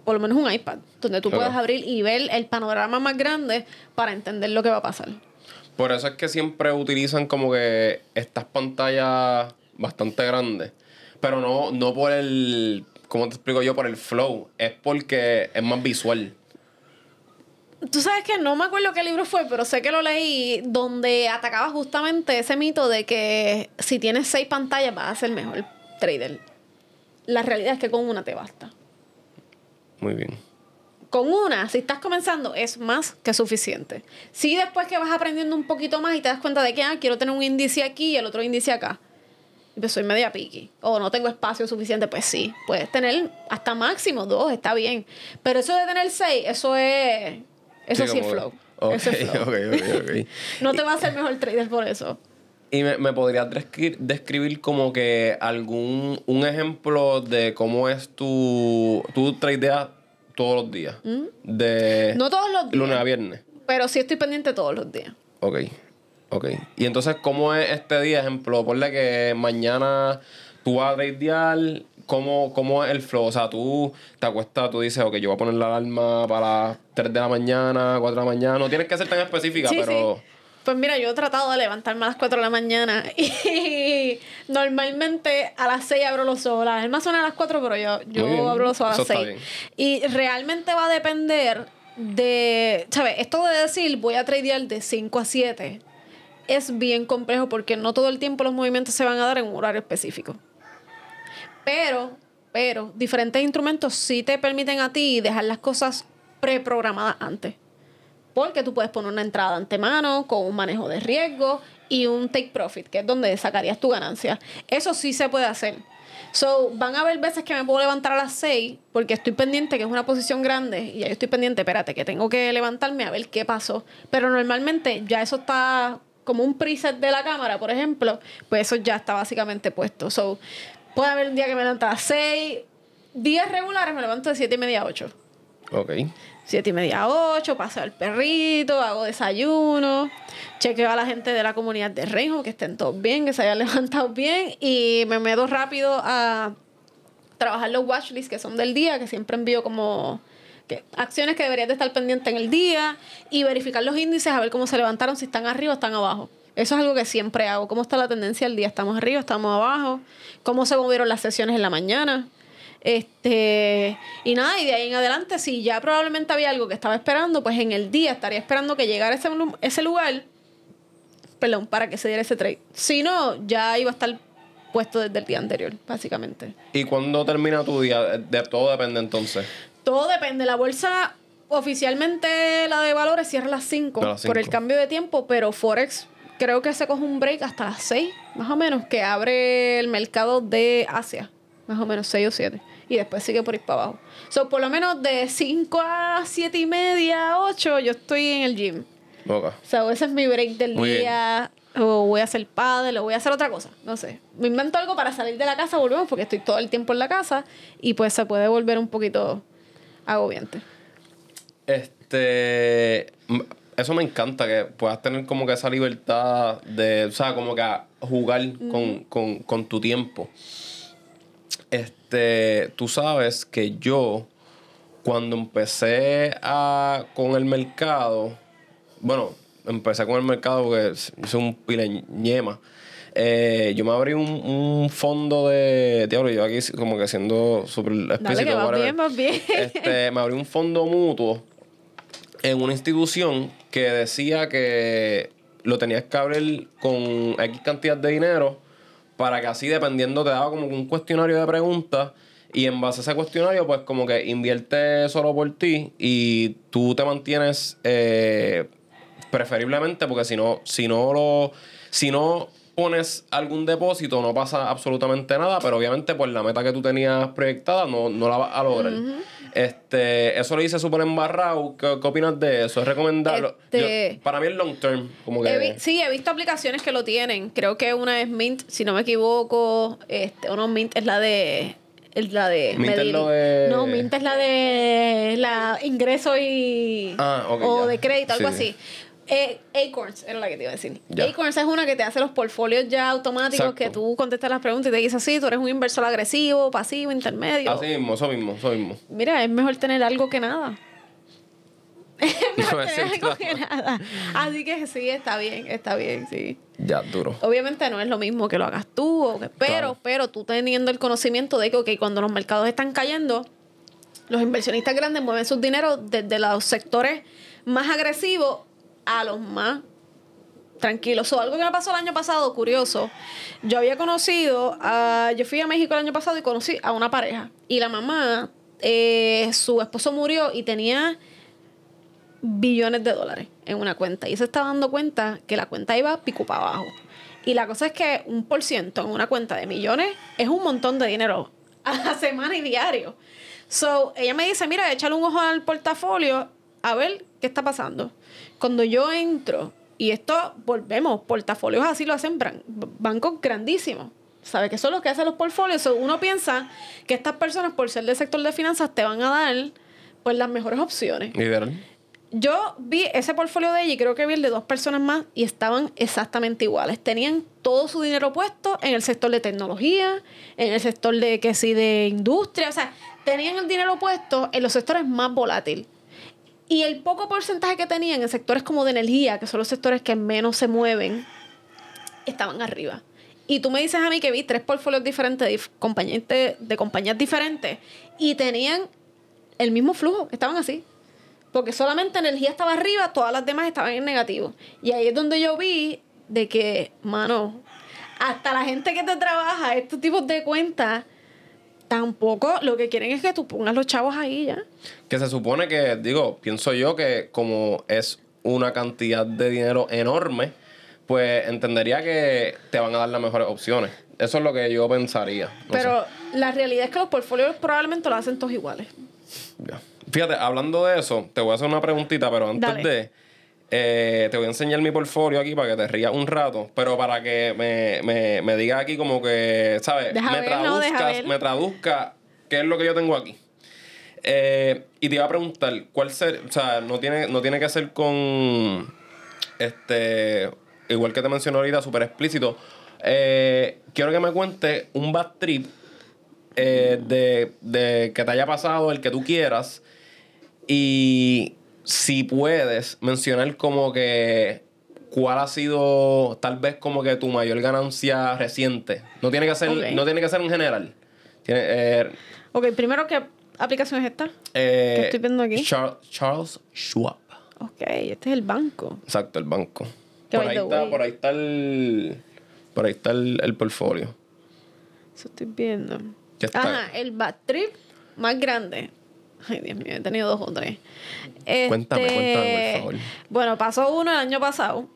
B: por lo menos un iPad, donde tú puedas abrir y ver el panorama más grande para entender lo que va a pasar.
A: Por eso es que siempre utilizan como que estas pantallas bastante grandes. Pero no, no por el, ¿cómo te explico yo? Por el flow. Es porque es más visual.
B: Tú sabes que no me acuerdo qué libro fue, pero sé que lo leí donde atacaba justamente ese mito de que si tienes seis pantallas vas a ser mejor trader. La realidad es que con una te basta.
A: Muy bien
B: con una, si estás comenzando, es más que suficiente. Si después que vas aprendiendo un poquito más y te das cuenta de que ah, quiero tener un índice aquí y el otro índice acá, pues soy media piqui, o no tengo espacio suficiente, pues sí, puedes tener hasta máximo dos, está bien. Pero eso de tener seis, eso es. Eso sí, es flow. eso es *laughs* flow. *laughs* no te va a hacer mejor trader por eso.
A: ¿Y me, me podrías describir como que algún un ejemplo de cómo es tu, tu tradeas todos los días. ¿Mm? De
B: no todos los días.
A: Lunes a viernes.
B: Pero sí estoy pendiente todos los días.
A: Ok. Ok. Y entonces, ¿cómo es este día? Ejemplo, ponle que mañana tú vas a tradear. ¿Cómo, ¿Cómo es el flow? O sea, tú te acuestas, tú dices, ok, yo voy a poner la alarma para las 3 de la mañana, 4 de la mañana. No tienes que ser tan específica, pero.
B: Pues mira, yo he tratado de levantarme a las 4 de la mañana *laughs* y normalmente a las 6 abro los ojos. Las más son a las 4, pero yo, yo abro los ojos a las 6. Y realmente va a depender de, ¿sabes? Esto de decir voy a tradear de 5 a 7 es bien complejo porque no todo el tiempo los movimientos se van a dar en un horario específico. Pero, pero, diferentes instrumentos sí te permiten a ti dejar las cosas preprogramadas antes porque tú puedes poner una entrada antemano con un manejo de riesgo y un take profit, que es donde sacarías tu ganancia. Eso sí se puede hacer. So, van a haber veces que me puedo levantar a las 6 porque estoy pendiente que es una posición grande y yo estoy pendiente, espérate, que tengo que levantarme a ver qué pasó. Pero normalmente ya eso está como un preset de la cámara, por ejemplo, pues eso ya está básicamente puesto. So, puede haber un día que me levanto a las 6, días regulares me levanto de 7 y media a 8.
A: Ok
B: siete y media a ocho, paso al perrito, hago desayuno, chequeo a la gente de la comunidad de Reino que estén todos bien, que se hayan *laughs* levantado bien y me meto rápido a trabajar los watchlists que son del día, que siempre envío como acciones que deberías de estar pendiente en el día y verificar los índices a ver cómo se levantaron, si están arriba o están abajo. Eso es algo que siempre hago. ¿Cómo está la tendencia del día? ¿Estamos arriba? ¿Estamos abajo? ¿Cómo se movieron las sesiones en la mañana? Este, y nada, y de ahí en adelante, si ya probablemente había algo que estaba esperando, pues en el día estaría esperando que llegara ese, ese lugar, perdón, para que se diera ese trade. Si no, ya iba a estar puesto desde el día anterior, básicamente.
A: ¿Y cuándo termina tu día? De, todo depende entonces.
B: Todo depende. La bolsa, oficialmente la de valores cierra a las 5 por el cambio de tiempo, pero Forex creo que se coge un break hasta las 6, más o menos, que abre el mercado de Asia más o menos 6 o 7. Y después sigue por ir para abajo. So, por lo menos de 5 a 7 y media, 8, yo estoy en el gym.
A: Okay.
B: O sea, ese es mi break del día. O voy a hacer padre, o voy a hacer otra cosa. No sé. Me invento algo para salir de la casa, volvemos, porque estoy todo el tiempo en la casa. Y pues se puede volver un poquito agobiante.
A: Este. Eso me encanta, que puedas tener como que esa libertad de, o sea, como que jugar con, con, con tu tiempo. Este, tú sabes que yo, cuando empecé a, con el mercado, bueno, empecé con el mercado porque hice un pileñema. Eh, yo me abrí un, fondo de. Diablo, yo aquí como que siendo súper
B: explícito. Dale, bien, más bien.
A: Este, *laughs* me abrí un fondo mutuo en una institución que decía que lo tenías que abrir con X cantidad de dinero para que así dependiendo te daba como un cuestionario de preguntas y en base a ese cuestionario pues como que invierte solo por ti y tú te mantienes eh, preferiblemente porque si no si no lo si no pones algún depósito no pasa absolutamente nada pero obviamente pues la meta que tú tenías proyectada no, no la vas a lograr Este, eso lo hice súper embarrado. ¿Qué, ¿Qué opinas de eso? ¿Es recomendable?
B: Este-
A: Yo- para mí es long term. Como que.
B: He sí, he visto aplicaciones que lo tienen. Creo que una es Mint, si no me equivoco. Este, no, Mint es la de. Es la de.
A: Mint es lo de-
B: No, Mint es la de. La ingreso y.
A: Ah, ok,
B: O
A: ya.
B: de crédito, algo
A: Sí.
B: así. Eh, Acorns era la que te iba a decir.
A: Ya.
B: Acorns es una que te hace los portfolios ya automáticos
A: Exacto.
B: que tú contestas las preguntas y te dice así, tú eres un inversor agresivo, pasivo, intermedio.
A: Así mismo, eso mismo, eso mismo.
B: Mira, es mejor tener algo que nada. *laughs* Es *laughs* mejor
A: No,
B: tener algo que nada. Así que sí, está bien, está bien, sí.
A: Ya, duro.
B: Obviamente no es lo mismo que lo hagas tú, o que- pero,
A: Claro.
B: pero tú teniendo el conocimiento de que cuando los mercados están cayendo, los inversionistas grandes mueven sus dineros desde los sectores más agresivos a los más tranquilos. O algo que me pasó el año pasado, curioso. Yo había conocido, a, yo fui a México el año pasado y conocí a una pareja. Y la mamá, eh, su esposo murió y tenía billones de dólares en una cuenta. Y se estaba dando cuenta que la cuenta iba pico para abajo. Y la cosa es que un por ciento en una cuenta de millones es un montón de dinero a la semana y diario. So, ella me dice, mira, échale un ojo al portafolio a ver qué está pasando. Cuando yo entro, y esto, volvemos, portafolios así lo hacen bancos grandísimos. ¿Sabes? Que son los que hacen los portfolios. So, uno piensa que estas personas, por ser del sector de finanzas, te van a dar pues las mejores opciones.
A: Literal.
B: Yo vi ese portfolio de ella y creo que vi el de dos personas más y estaban exactamente iguales. Tenían todo su dinero puesto en el sector de tecnología, en el sector de que sí de industria, o sea, tenían el dinero puesto en los sectores más volátiles. Y el poco porcentaje que tenían en sectores como de energía, que son los sectores que menos se mueven, estaban arriba. Y tú me dices a mí que vi tres portfolios diferentes de, compañías de compañías diferentes y tenían el mismo flujo, estaban así. Porque solamente energía estaba arriba, todas las demás estaban en negativo. Y ahí es donde yo vi de que, mano, hasta la gente que te trabaja estos tipos de cuentas, tampoco lo que quieren es que tú pongas los chavos ahí ya.
A: Que se supone que, digo, pienso yo que como es una cantidad de dinero enorme, pues entendería que te van a dar las mejores opciones. Eso es lo que yo pensaría. No
B: Pero la realidad es que los portfolios probablemente lo hacen todos iguales.
A: Ya. Fíjate, hablando de eso, te voy a hacer una preguntita, pero antes
B: Dale.
A: de. Eh, te voy a enseñar mi portfolio aquí para que te rías un rato, pero para que me, me, me digas aquí como que, ¿sabes?
B: Deja
A: me
B: ver,
A: traduzcas, me traduzca qué es lo que yo tengo aquí. Eh, y te iba a preguntar, ¿cuál ser, o sea, no tiene, no tiene que ser con este, igual que te mencioné ahorita, súper explícito. Eh, quiero que me cuentes un bad trip eh, de, de que te haya pasado, el que tú quieras. Y si puedes mencionar como que cuál ha sido tal vez como que tu mayor ganancia reciente. No tiene que ser,
B: Ok.
A: no tiene que ser en general. Tiene, eh,
B: Ok, primero, ¿qué aplicación es esta?
A: eh,
B: ¿Qué estoy viendo aquí?
A: Char- Charles Schwab.
B: Ok, este es el banco.
A: Exacto, el banco. Por ahí, está, por ahí está el. Por ahí está el, el portfolio.
B: Eso estoy viendo.
A: Ya está.
B: Ajá, el bad trip más grande. Ay, Dios mío, he tenido dos o tres. Este,
A: Cuéntame, cuéntame, por favor.
B: Bueno, pasó uno el año pasado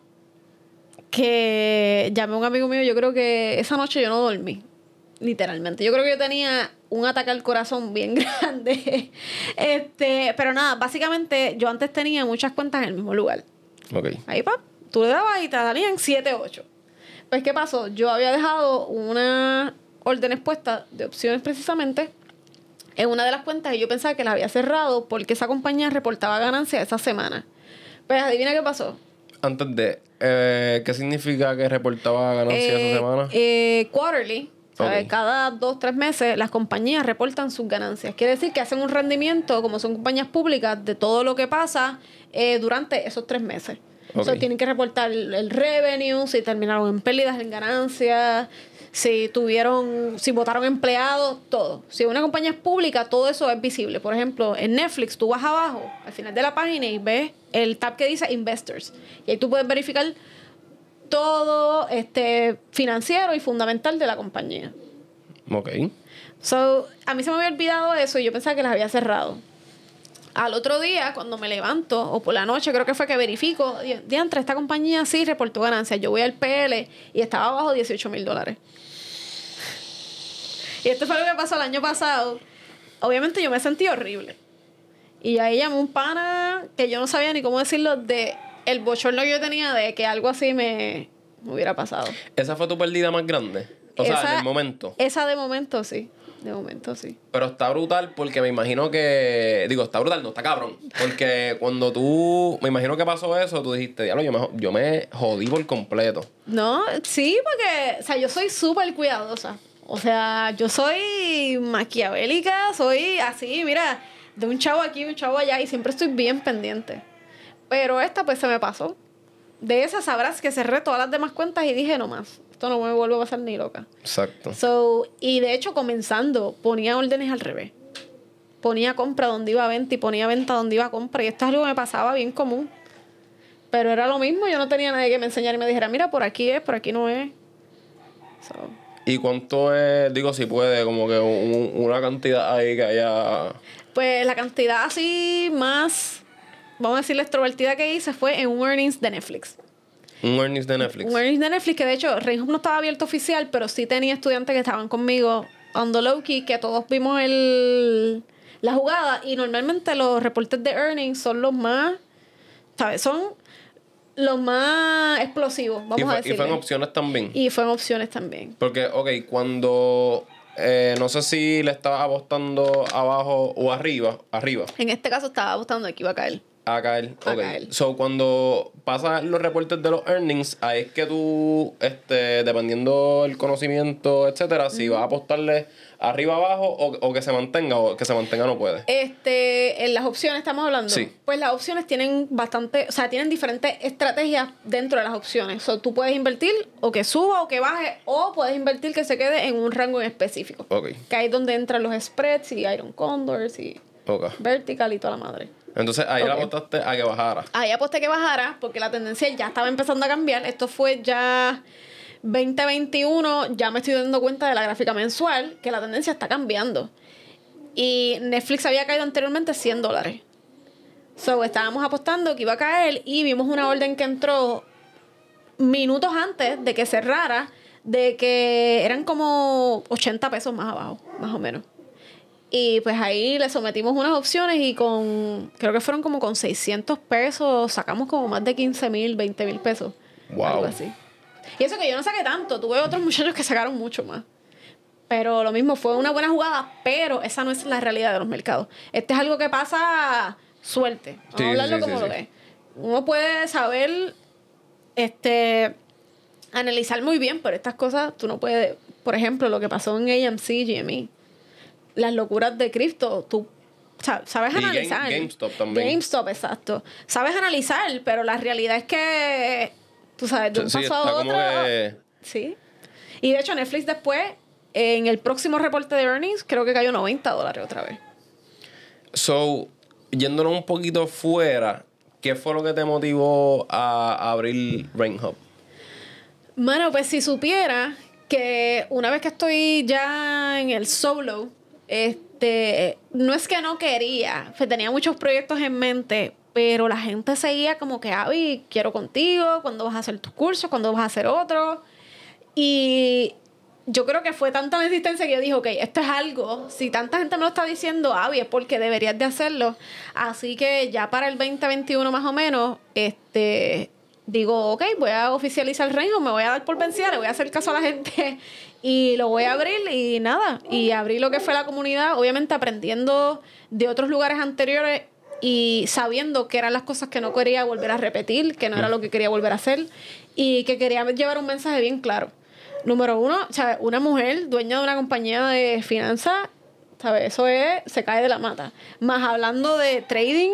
B: que llamé a un amigo mío. Yo creo que esa noche yo no dormí. Literalmente. Yo creo que yo tenía un ataque al corazón bien *laughs* grande. Este, pero nada, básicamente yo antes tenía muchas cuentas en el mismo lugar.
A: Ok.
B: Ahí, pa, tú le dabas y te salían 7, 8. Pues, ¿qué pasó? Yo había dejado unas órdenes puestas de opciones precisamente en una de las cuentas y yo pensaba que la había cerrado porque esa compañía reportaba ganancias esa semana. Pues, adivina qué pasó.
A: Antes de. eh, ¿Qué significa que reportaba ganancias
B: Eh,
A: esa semana?
B: eh, quarterly. ¿sabes?
A: Ok.
B: Cada dos, tres meses las compañías reportan sus ganancias. Quiere decir que hacen un rendimiento, como son compañías públicas, de todo lo que pasa eh, durante esos tres meses.
A: Ok.
B: O sea, tienen que reportar el, el revenue, si terminaron en pérdidas, en ganancias, si tuvieron, si votaron empleados, todo. Si una compañía es pública, todo eso es visible. Por ejemplo, en Netflix tú vas abajo, al final de la página y ves el tab que dice Investors. Y ahí tú puedes verificar todo este financiero y fundamental de la compañía.
A: Ok.
B: So, a mí se me había olvidado eso y yo pensaba que las había cerrado. Al otro día, cuando me levanto, o por la noche, creo que fue que verifico, di- diantre, esta compañía sí reportó ganancias. Yo voy al PL y estaba abajo 18 mil dólares. Y esto fue lo que pasó el año pasado. Obviamente yo me sentí horrible. Y ahí llamé un pana que yo no sabía ni cómo decirlo de el bochorno que yo tenía de que algo así me, hubiera pasado.
A: ¿Esa fue tu pérdida más grande? O sea, en el momento.
B: Esa de momento sí. De momento sí.
A: Pero está brutal porque me imagino que. Digo, está brutal, no, está cabrón. Porque cuando tú. Me imagino que pasó eso, tú dijiste, diablo, yo me, yo me jodí por completo.
B: No, sí, porque, o sea, yo soy súper cuidadosa. O sea, yo soy maquiavélica, soy así, mira, de un chavo aquí, un chavo allá, y siempre estoy bien pendiente. Pero esta, pues, se me pasó. De esas sabrás que cerré todas las demás cuentas y dije, no más, esto no me vuelve a pasar ni loca.
A: Exacto.
B: So, y de hecho, comenzando, ponía órdenes al revés. Ponía compra donde iba a venta y ponía venta donde iba a compra. Y esto es algo que me pasaba bien común. Pero era lo mismo, yo no tenía nadie que me enseñara y me dijera, mira, por aquí es, por aquí no es. So,
A: ¿Y cuánto es, digo, si puede, como que un- una cantidad ahí que haya.
B: pues la cantidad así más, vamos a decir, la extrovertida que hice fue en un earnings de Netflix.
A: Un earnings de Netflix?
B: Un earnings de Netflix que de hecho Reinhop no estaba abierto oficial, pero sí tenía estudiantes que estaban conmigo on the low key, que todos vimos el, la jugada y normalmente los reportes de earnings son los más, ¿sabes? Son los más explosivos, vamos
A: y,
B: a
A: fue, y
B: decir.
A: fue en opciones también.
B: Y fue en opciones también.
A: Porque, ok, cuando. eh, no sé si le estabas apostando abajo o arriba. Arriba.
B: En este caso estaba apostando de que iba a caer.
A: A caer.
B: A
A: ok.
B: caer.
A: So, cuando pasas los reportes de los earnings, ahí es que tú, este, dependiendo del conocimiento, etcétera, si vas a apostarle arriba abajo o, o que se mantenga o que se mantenga no puede.
B: Este, en las opciones estamos hablando.
A: Sí.
B: Pues las opciones tienen bastante, o sea, tienen diferentes estrategias dentro de las opciones. So, tú puedes invertir o que suba o que baje, o puedes invertir que se quede en un rango en específico.
A: Ok,
B: Que ahí es donde entran los spreads y Iron Condors y
A: ok.
B: Vertical y toda la madre.
A: Entonces ahí la apostaste a que bajara.
B: Ahí aposté que bajara porque la tendencia ya estaba empezando a cambiar. Esto fue ya 2021, ya me estoy dando cuenta de la gráfica mensual que la tendencia está cambiando. Y Netflix había caído anteriormente 100 dólares. So, estábamos apostando que iba a caer y vimos una orden que entró minutos antes de que cerrara, de que eran como 80 pesos más abajo, más o menos. Y pues ahí le sometimos unas opciones y con, creo que fueron como con 600 pesos, sacamos como más de 15 mil, 20 mil pesos.
A: Wow.
B: Algo así. Y eso que yo no saqué tanto, tuve otros muchachos que sacaron mucho más. Pero lo mismo, fue una buena jugada, pero esa no es la realidad de los mercados. Este es algo que pasa suerte. Vamos
A: Sí,
B: a hablarlo
A: sí,
B: como
A: sí,
B: lo es. Uno puede saber, este, analizar muy bien, pero estas cosas tú no puedes, por ejemplo, lo que pasó en AMC, GME, las locuras de cripto, tú sa- sabes
A: Y Game-
B: analizar.
A: GameStop también.
B: GameStop, exacto. Sabes analizar, pero la realidad es que, tú sabes, de un
A: Sí,
B: paso a otro.
A: que.
B: Sí. Y de hecho, Netflix después, en el próximo reporte de earnings, creo que cayó 90 dólares otra vez.
A: So, yéndonos un poquito fuera, ¿qué fue lo que te motivó a, abrir Rain Hub?
B: Bueno, pues si supiera que una vez que estoy ya en el solo, este, no es que no quería, que tenía muchos proyectos en mente, pero la gente seguía como que, Avi, quiero contigo, cuando vas a hacer tus cursos, cuando vas a hacer otro. Y yo creo que fue tanta la insistencia que yo dije, ok, esto es algo, si tanta gente me lo está diciendo, Avi, es porque deberías de hacerlo. Así que ya para el 2021 más o menos, este, digo, ok, voy a oficializar el reino, me voy a dar por vencida, le voy a hacer caso a la gente y lo voy a abrir y nada, y abrí lo que fue la comunidad, obviamente aprendiendo de otros lugares anteriores y sabiendo que eran las cosas que no quería volver a repetir, que no era lo que quería volver a hacer y que quería llevar un mensaje bien claro. Número uno, sea, una mujer dueña de una compañía de finanzas, ¿sabes? Eso es, se cae de la mata. Más hablando de trading,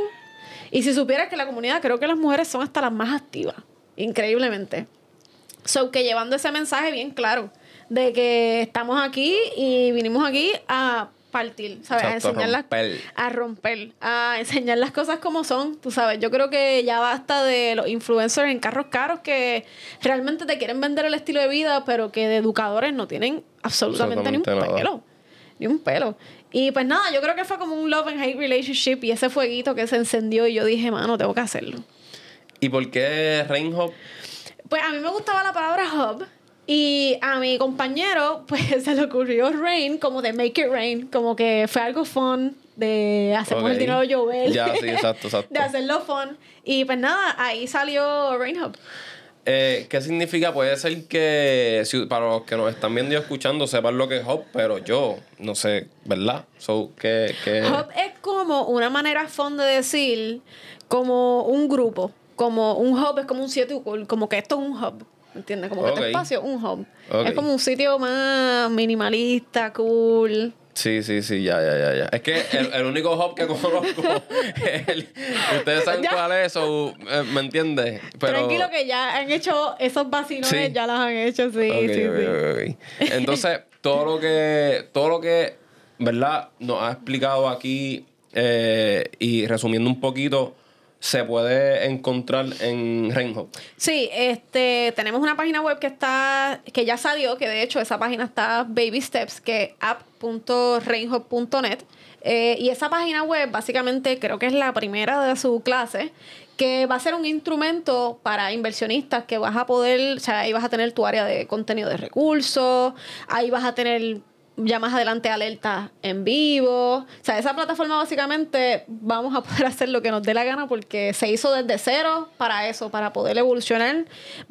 B: y si supieras que la comunidad, creo que las mujeres son hasta las más activas, increíblemente. So que llevando ese mensaje bien claro, de que estamos aquí y vinimos aquí a partir, ¿sabes?
A: Exacto, a
B: a enseñar las
A: romper.
B: a romper, a enseñar las cosas como son, tú sabes. Yo creo que ya basta de los influencers en carros caros que realmente te quieren vender el estilo de vida, pero que de educadores no tienen absolutamente, ni un
A: nada.
B: pelo. Ni un pelo. Y pues nada, yo creo que fue como un love and hate relationship y ese fueguito que se encendió y yo dije, mano, tengo que hacerlo.
A: ¿Y por qué Rain Hub?
B: Pues a mí me gustaba la palabra hub. Y a mi compañero, *laughs* pues se le ocurrió Rain, como de Make It Rain, como que fue algo fun, de hacemos
A: Ok.
B: el dinero llover.
A: Ya, sí, exacto, *laughs* exacto.
B: de hacerlo fun. Y pues nada, ahí salió Rain Hub.
A: Eh, ¿Qué significa? Puede ser que si- para los que nos están viendo y escuchando sepan lo que es Hub, pero yo no sé, ¿verdad? So, ¿qué, qué?
B: Hub es como una manera fun de decir, como un grupo. Como un hub es como un sitio cool, como que esto es un hub. ¿Entiendes? Como que este espacio es un.
A: Ok.
B: Es como un sitio más minimalista, cool.
A: Sí, sí, sí, ya, ya, ya, ya. Es que el, el único hub que *laughs* conozco es el... Ustedes saben
B: Ya.
A: cuál es, so, eh, ¿me entiendes? Pero...
B: Tranquilo que ya han hecho esos vacilones,
A: Sí.
B: ya los han hecho, sí, sí, sí.
A: Entonces, *laughs* todo lo que, todo lo que, ¿verdad? Nos ha explicado aquí eh, y resumiendo un poquito, se puede encontrar en Rainhop.
B: Sí, este, tenemos una página web que está, que ya salió, que de hecho esa página está Baby Steps, que app.rainhop.net. Eh, y esa página web básicamente creo que es la primera de su clase, que va a ser un instrumento para inversionistas que vas a poder, o sea, ahí vas a tener tu área de contenido de recursos, ahí vas a tener ya más adelante alertas en vivo. O sea, esa plataforma básicamente vamos a poder *laughs* hacer lo que nos dé la gana porque se hizo desde cero para eso, para poder evolucionar.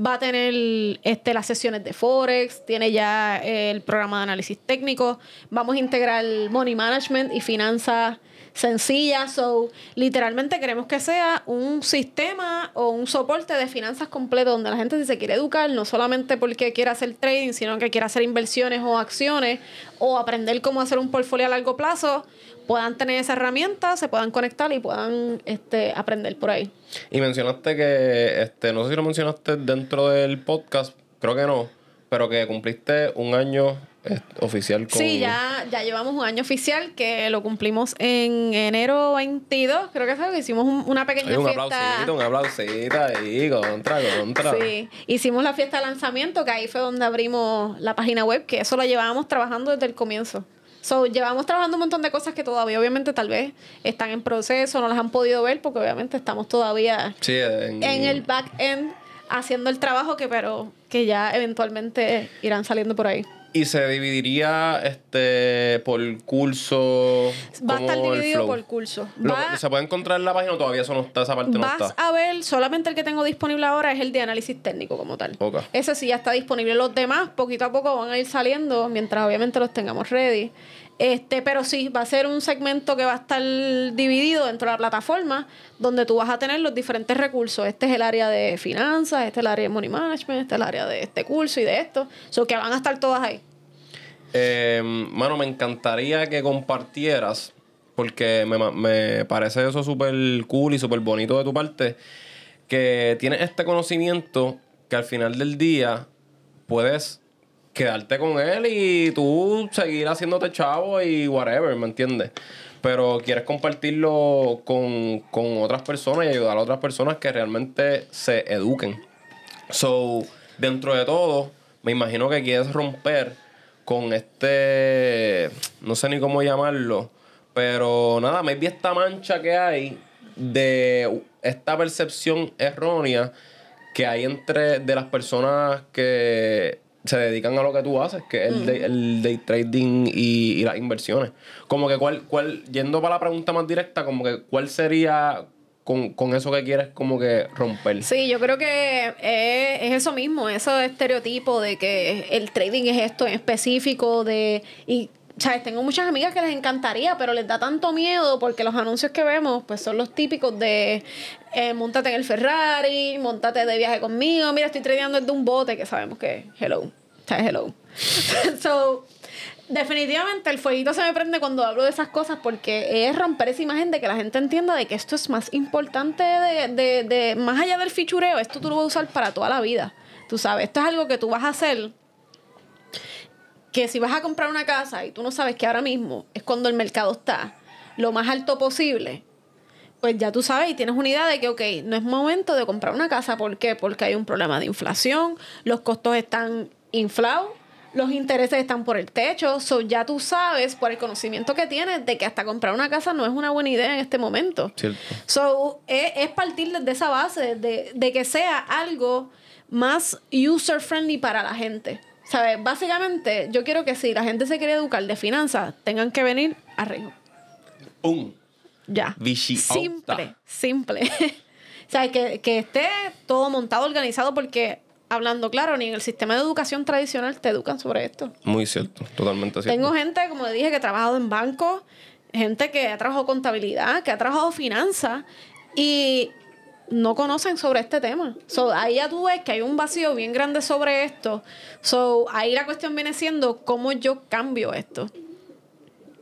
B: Va a tener este, las sesiones de Forex, tiene ya el programa de análisis técnico, vamos a integrar money management y finanzas sencillas. So, literalmente queremos que sea un sistema o un soporte de finanzas completo donde la gente si se quiere educar, no solamente porque quiera hacer trading, sino que quiera hacer inversiones o acciones o aprender cómo hacer un portfolio a largo plazo, puedan tener esa herramienta, se puedan conectar y puedan este, aprender por ahí.
A: Y mencionaste que, este, no sé si lo mencionaste dentro del podcast, creo que no, pero que cumpliste un año eh, oficial con...
B: Sí, ya, ya llevamos un año oficial que lo cumplimos en enero 22, creo que fue, que hicimos un- una pequeña
A: un
B: fiesta.
A: aplausito, un aplausito ahí, contra, contra.
B: Sí, hicimos la fiesta de lanzamiento, que ahí fue donde abrimos la página web, que eso lo llevábamos trabajando desde el comienzo. So, llevamos trabajando un montón de cosas que todavía, obviamente, tal vez están en proceso, no las han podido ver, porque obviamente estamos todavía
A: Sí, en,
B: en el back end haciendo el trabajo que, pero que ya eventualmente irán saliendo por ahí.
A: Y se dividiría este por curso.
B: Va a estar dividido por curso. Va-
A: ¿Se puede encontrar en la página o todavía eso no está? Esa parte no
B: Vas
A: está.
B: a ver, solamente el que tengo disponible ahora es el de análisis técnico como tal.
A: Ok.
B: Ese sí ya está disponible. Los demás, poquito a poco, van a ir saliendo mientras obviamente los tengamos ready. Este, pero sí, va a ser un segmento que va a estar dividido dentro de la plataforma, donde tú vas a tener los diferentes recursos. Este es el área de finanzas, este es el área de money management, este es el área de este curso y de esto. So que van a estar todas ahí.
A: Eh, mano, me encantaría que compartieras, porque me, me parece eso súper cool y súper bonito de tu parte, que tienes este conocimiento que al final del día puedes quedarte con él y tú seguir haciéndote chavo y whatever, ¿me entiendes? Pero quieres compartirlo con, con otras personas y ayudar a otras personas que realmente se eduquen. So, dentro de todo, me imagino que quieres romper con este, no sé ni cómo llamarlo, pero nada, maybe esta mancha que hay de esta percepción errónea que hay entre de las personas que se dedican a lo que tú haces, que es el, day, el day trading y, y las inversiones. Como que cuál, cuál, yendo para la pregunta más directa, como que cuál sería con, con eso que quieres como que romper.
B: Sí, yo creo que es, es eso mismo, ese estereotipo de que el trading es esto en específico, de y ¿sabes? Tengo muchas amigas que les encantaría, pero les da tanto miedo porque los anuncios que vemos pues son los típicos de eh, montate en el Ferrari, montate de viaje conmigo, mira, estoy tradeando desde un bote que sabemos que hello, sea, hello. *laughs* so, definitivamente el fueguito se me prende cuando hablo de esas cosas porque es romper esa imagen de que la gente entienda de que esto es más importante de, de, de más allá del fichureo, esto tú lo vas a usar para toda la vida. Tú sabes, esto es algo que tú vas a hacer que si vas a comprar una casa y tú no sabes que ahora mismo es cuando el mercado está lo más alto posible, pues ya tú sabes y tienes una idea de que, ok, no es momento de comprar una casa. ¿Por qué? Porque hay un problema de inflación, los costos están inflados, los intereses están por el techo. So, ya tú sabes, por el conocimiento que tienes, de que hasta comprar una casa no es una buena idea en este momento.
A: Cierto.
B: So, es, es partir desde esa base, de, de que sea algo más user-friendly para la gente. ¿Sabes? Básicamente, yo quiero que si la gente se quiere educar de finanzas, tengan que venir a Reino.
A: ¡Pum!
B: Ya.
A: Vichy
B: Simple, simple. *laughs* sea, que, que esté todo montado, organizado, porque hablando claro, ni en el sistema de educación tradicional te educan sobre esto.
A: Muy cierto, totalmente cierto.
B: Tengo gente, como dije, que ha trabajado en bancos, gente que ha trabajado contabilidad, que ha trabajado finanzas y no conocen sobre este tema. So, ahí ya tú ves que hay un vacío bien grande sobre esto. So, ahí la cuestión viene siendo cómo yo cambio esto.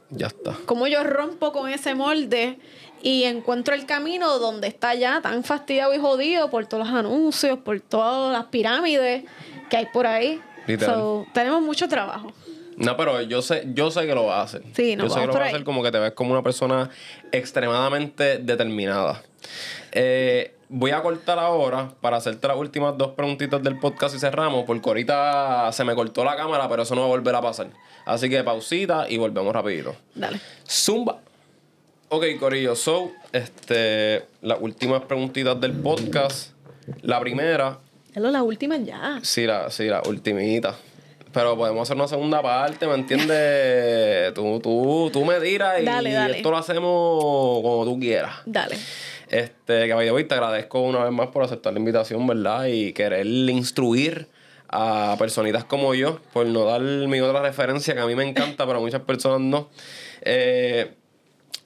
A: Ya está.
B: Cómo yo rompo con ese molde y encuentro el camino donde está ya tan fastidiado y jodido por todos los anuncios, por todas las pirámides que hay por ahí.
A: Literal.
B: So, tenemos mucho trabajo.
A: No, pero yo sé, yo sé que lo vas a hacer.
B: Sí, nos
A: yo sé que lo vas a hacer como que te ves como una persona extremadamente determinada. Eh, voy a cortar ahora para hacerte las últimas dos preguntitas del podcast y cerramos, porque ahorita se me cortó la cámara, pero eso no va a volver a pasar. Así que pausita y volvemos rapidito.
B: Dale.
A: Zumba. Ok, Corillo, so, este, las últimas preguntitas del podcast. La primera,
B: Hello, la última ya.
A: Sí, la, sí, la ultimita. Pero podemos hacer una segunda parte, ¿me entiendes? tú, tú, tú me tiras y
B: Dale, dale.
A: esto lo hacemos como tú quieras.
B: Dale.
A: Este, Caballo, te agradezco una vez más por aceptar la invitación, ¿verdad? Y querer instruir a personitas como yo, por no dar mi otra referencia que a mí me encanta, pero a muchas personas no. Eh,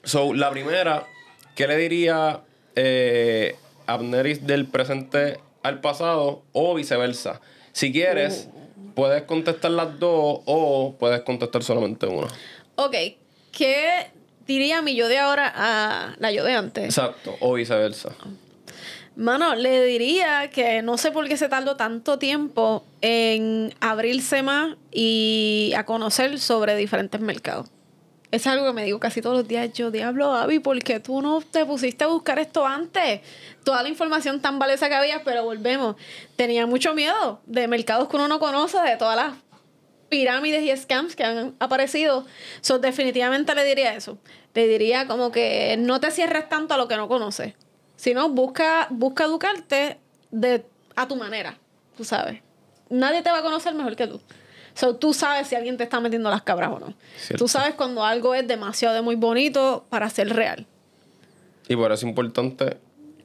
A: so, la primera, ¿qué le diría eh, Abneris del presente al pasado o viceversa? Si quieres, puedes contestar las dos o puedes contestar solamente una.
B: Ok, ¿qué diría mi yo de ahora a la yo de antes?
A: Exacto, o viceversa.
B: Mano, le diría que no sé por qué se tardó tanto tiempo en abrirse más y a conocer sobre diferentes mercados. Es algo que me digo casi todos los días. Yo, diablo, Avi, ¿por qué tú no te pusiste a buscar esto antes? Toda la información tan valiosa que había, pero volvemos. Tenía mucho miedo de mercados que uno no conoce, de todas las pirámides y scams que han aparecido. So, definitivamente le diría eso. Le diría como que no te cierres tanto a lo que no conoces. Sino busca, busca educarte de, a tu manera, tú sabes. Nadie te va a conocer mejor que tú. So, tú sabes si alguien te está metiendo las cabras o no.
A: Cierto.
B: Tú sabes cuando algo es demasiado de muy bonito para ser real.
A: Y por eso es importante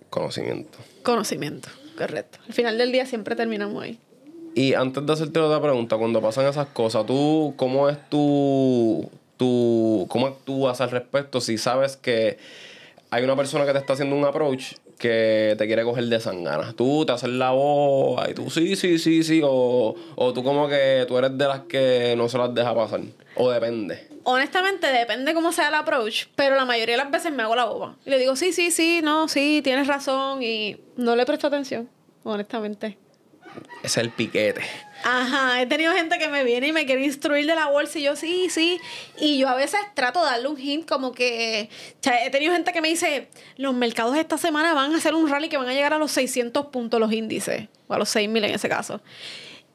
A: conocimiento.
B: Conocimiento, correcto. Al final del día siempre terminamos ahí.
A: Y antes de hacerte otra pregunta, cuando pasan esas cosas, ¿tú cómo es tu, tu cómo actúas al respecto si sabes que hay una persona que te está haciendo un approach que te quiere coger de sangana? Tú te haces la voz y tú sí, sí, sí, sí, o, o tú como que tú eres de las que no se las deja pasar, o depende.
B: Honestamente, depende cómo sea el approach, pero la mayoría de las veces me hago la boba. Y le digo, sí, sí, sí, no, sí, tienes razón, y no le presto atención, honestamente.
A: Es el piquete.
B: Ajá, he tenido gente que me viene y me quiere instruir de la bolsa y yo sí, sí. Y yo a veces trato de darle un hint como que... O sea, he tenido gente que me dice, los mercados esta semana van a hacer un rally que van a llegar a los 600 puntos los índices, o a los 6000 en ese caso.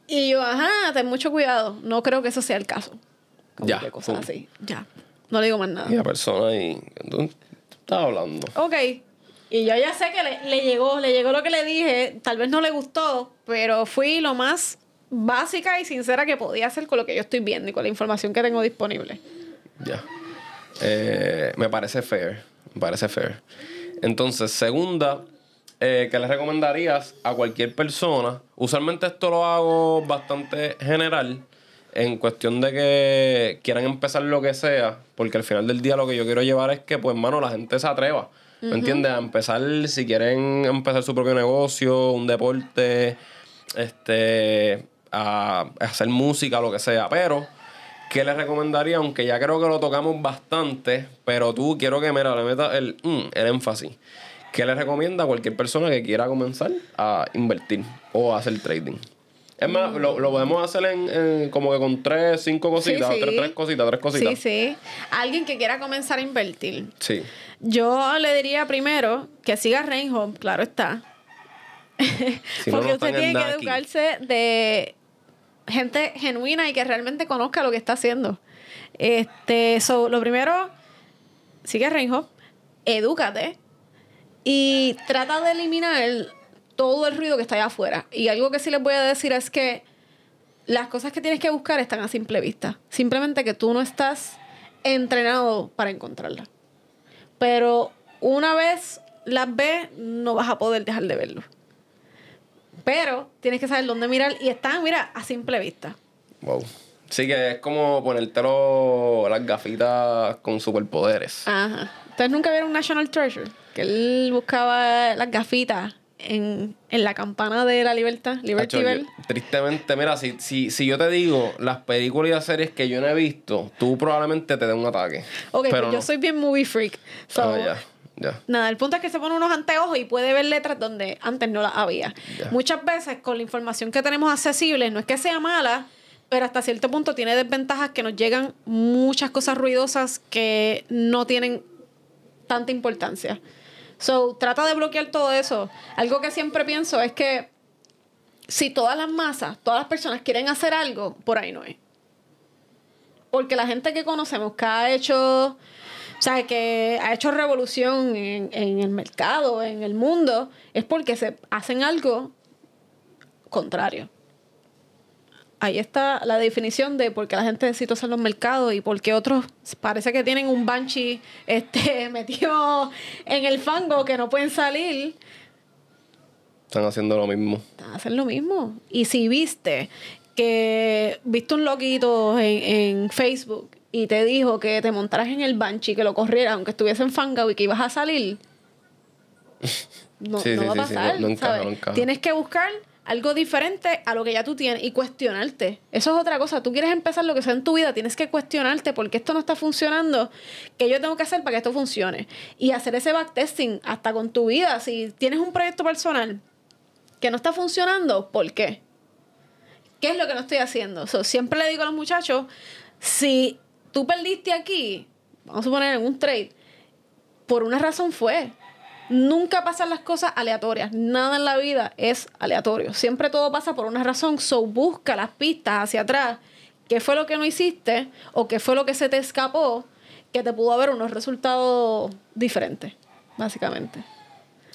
B: Y yo, ajá, ten mucho cuidado. No creo que eso sea el caso. Como
A: Ya,
B: que cosas así. Ya. No le digo más nada.
A: Y la persona tú, tú estás hablando.
B: Ok. Y yo ya sé que le, le llegó, le llegó lo que le dije. Tal vez no le gustó, pero fui lo más básica y sincera que podía hacer con lo que yo estoy viendo y con la información que tengo disponible.
A: Ya. Eh, me parece fair. Me parece fair. Entonces, segunda, eh, ¿qué le recomendarías a cualquier persona? Usualmente esto lo hago bastante general. En cuestión de que quieran empezar lo que sea, porque al final del día lo que yo quiero llevar es que, pues, mano, la gente se atreva. ¿Me entiendes? A empezar, si quieren empezar su propio negocio, un deporte, este, a hacer música, lo que sea. Pero, ¿qué les recomendaría? Aunque ya creo que lo tocamos bastante, pero tú quiero que, mira, le metas el, mm, el énfasis. ¿Qué le recomienda a cualquier persona que quiera comenzar a invertir o a hacer trading? Es más, lo, lo podemos hacer en, en como que con tres, cinco cositas,
B: Sí, sí.
A: Tres, tres cositas, tres cositas.
B: Sí, sí. Alguien que quiera comenzar a invertir.
A: Sí.
B: Yo le diría primero que siga Reinhold, claro está.
A: Si *laughs*
B: Porque
A: no
B: usted tiene que educarse de gente genuina y que realmente conozca lo que está haciendo. Este, so, lo primero, sigue Reinhold, edúcate y trata de eliminar todo el ruido que está allá afuera. Y algo que sí les voy a decir es que las cosas que tienes que buscar están a simple vista. Simplemente que tú no estás entrenado para encontrarlas. Pero una vez las ves, no vas a poder dejar de verlo. Pero tienes que saber dónde mirar y están, mira, a simple vista.
A: Wow. Sí que es como ponértelo las gafitas con superpoderes.
B: Ajá. ¿Ustedes nunca vieron National Treasure? Que él buscaba las gafitas en, en la campana de la libertad, Liberty Bell.
A: yo- tristemente, mira, si, si, si yo te digo las películas y series que yo no he visto, tú probablemente te dé un ataque.
B: Ok,
A: Pero
B: pues yo
A: no.
B: soy bien movie freak. So,
A: Ah.
B: Nada, el punto es que se pone unos anteojos y puede ver letras donde antes no las había. Muchas veces con la información que tenemos accesible, no es que sea mala, pero hasta cierto punto tiene desventajas que nos llegan muchas cosas ruidosas que no tienen tanta importancia. So, trata de bloquear todo eso. Algo que siempre pienso es que si todas las masas, todas las personas quieren hacer algo, por ahí no es. Porque la gente que conocemos que ha hecho, o sea, que ha hecho revolución en, en el mercado, en el mundo, es porque se hacen algo contrario. Ahí está la definición de por qué la gente necesita usar los mercados y por qué otros parece que tienen un banshee este, *laughs* metido en el fango que no pueden salir.
A: Están haciendo lo mismo.
B: Hacen lo mismo. Y si viste que viste un loquito en, en Facebook y te dijo que te montaras en el banshee, que lo corrieras aunque estuviese en fangao y que ibas a salir, *laughs* no,
A: Sí,
B: no
A: sí,
B: va a
A: sí, sí,
B: pasar.
A: no- no encaja,
B: ¿sabes?
A: no encaja.
B: Tienes que buscar algo diferente a lo que ya tú tienes y cuestionarte. Eso es otra cosa. Tú quieres empezar lo que sea en tu vida, tienes que cuestionarte porque esto no está funcionando, que yo tengo que hacer para que esto funcione. Y hacer ese backtesting hasta con tu vida. Si tienes un proyecto personal que no está funcionando, ¿por qué? ¿Qué es lo que no estoy haciendo? So, siempre le digo a los muchachos, si tú perdiste aquí, vamos a suponer en un trade, por una razón fue. Nunca pasan las cosas aleatorias. Nada en la vida es aleatorio. Siempre todo pasa por una razón. So busca las pistas hacia atrás. ¿Qué fue lo que no hiciste? ¿O qué fue lo que se te escapó? Que te pudo haber unos resultados diferentes, básicamente.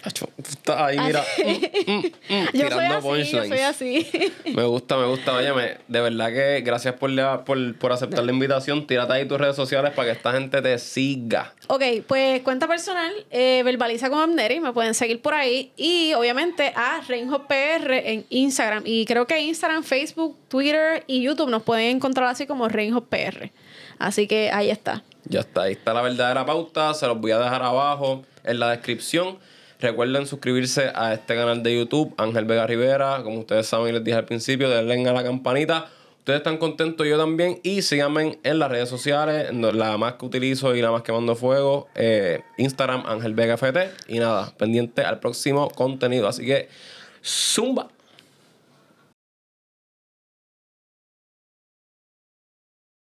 A: Estás ahí, mira. mm, mm, mm, *laughs*
B: Yo soy
A: tirando
B: así, yo soy así.
A: Me gusta, me gusta. Óyeme, de verdad que gracias por, la- por, por aceptar la invitación. Tírate ahí tus redes sociales para que esta gente te siga.
B: Ok, pues cuenta personal, eh, verbaliza con Amneri, me pueden seguir por ahí. Y obviamente a Reinhop PR en Instagram. Y creo que Instagram, Facebook, Twitter y YouTube nos pueden encontrar así como Reinhop PR. Así que ahí está.
A: Ya está, ahí está la verdadera pauta. Se los voy a dejar abajo en la descripción. Recuerden suscribirse a este canal de YouTube, Ángel Vega Rivera. Como ustedes saben les dije al principio, denle a la campanita. Ustedes están contentos, yo también. Y síganme en las redes sociales, la más que utilizo y la más que mando fuego. eh, Instagram, Ángel Vega FT. Y nada, pendiente al próximo contenido. Así que, zumba.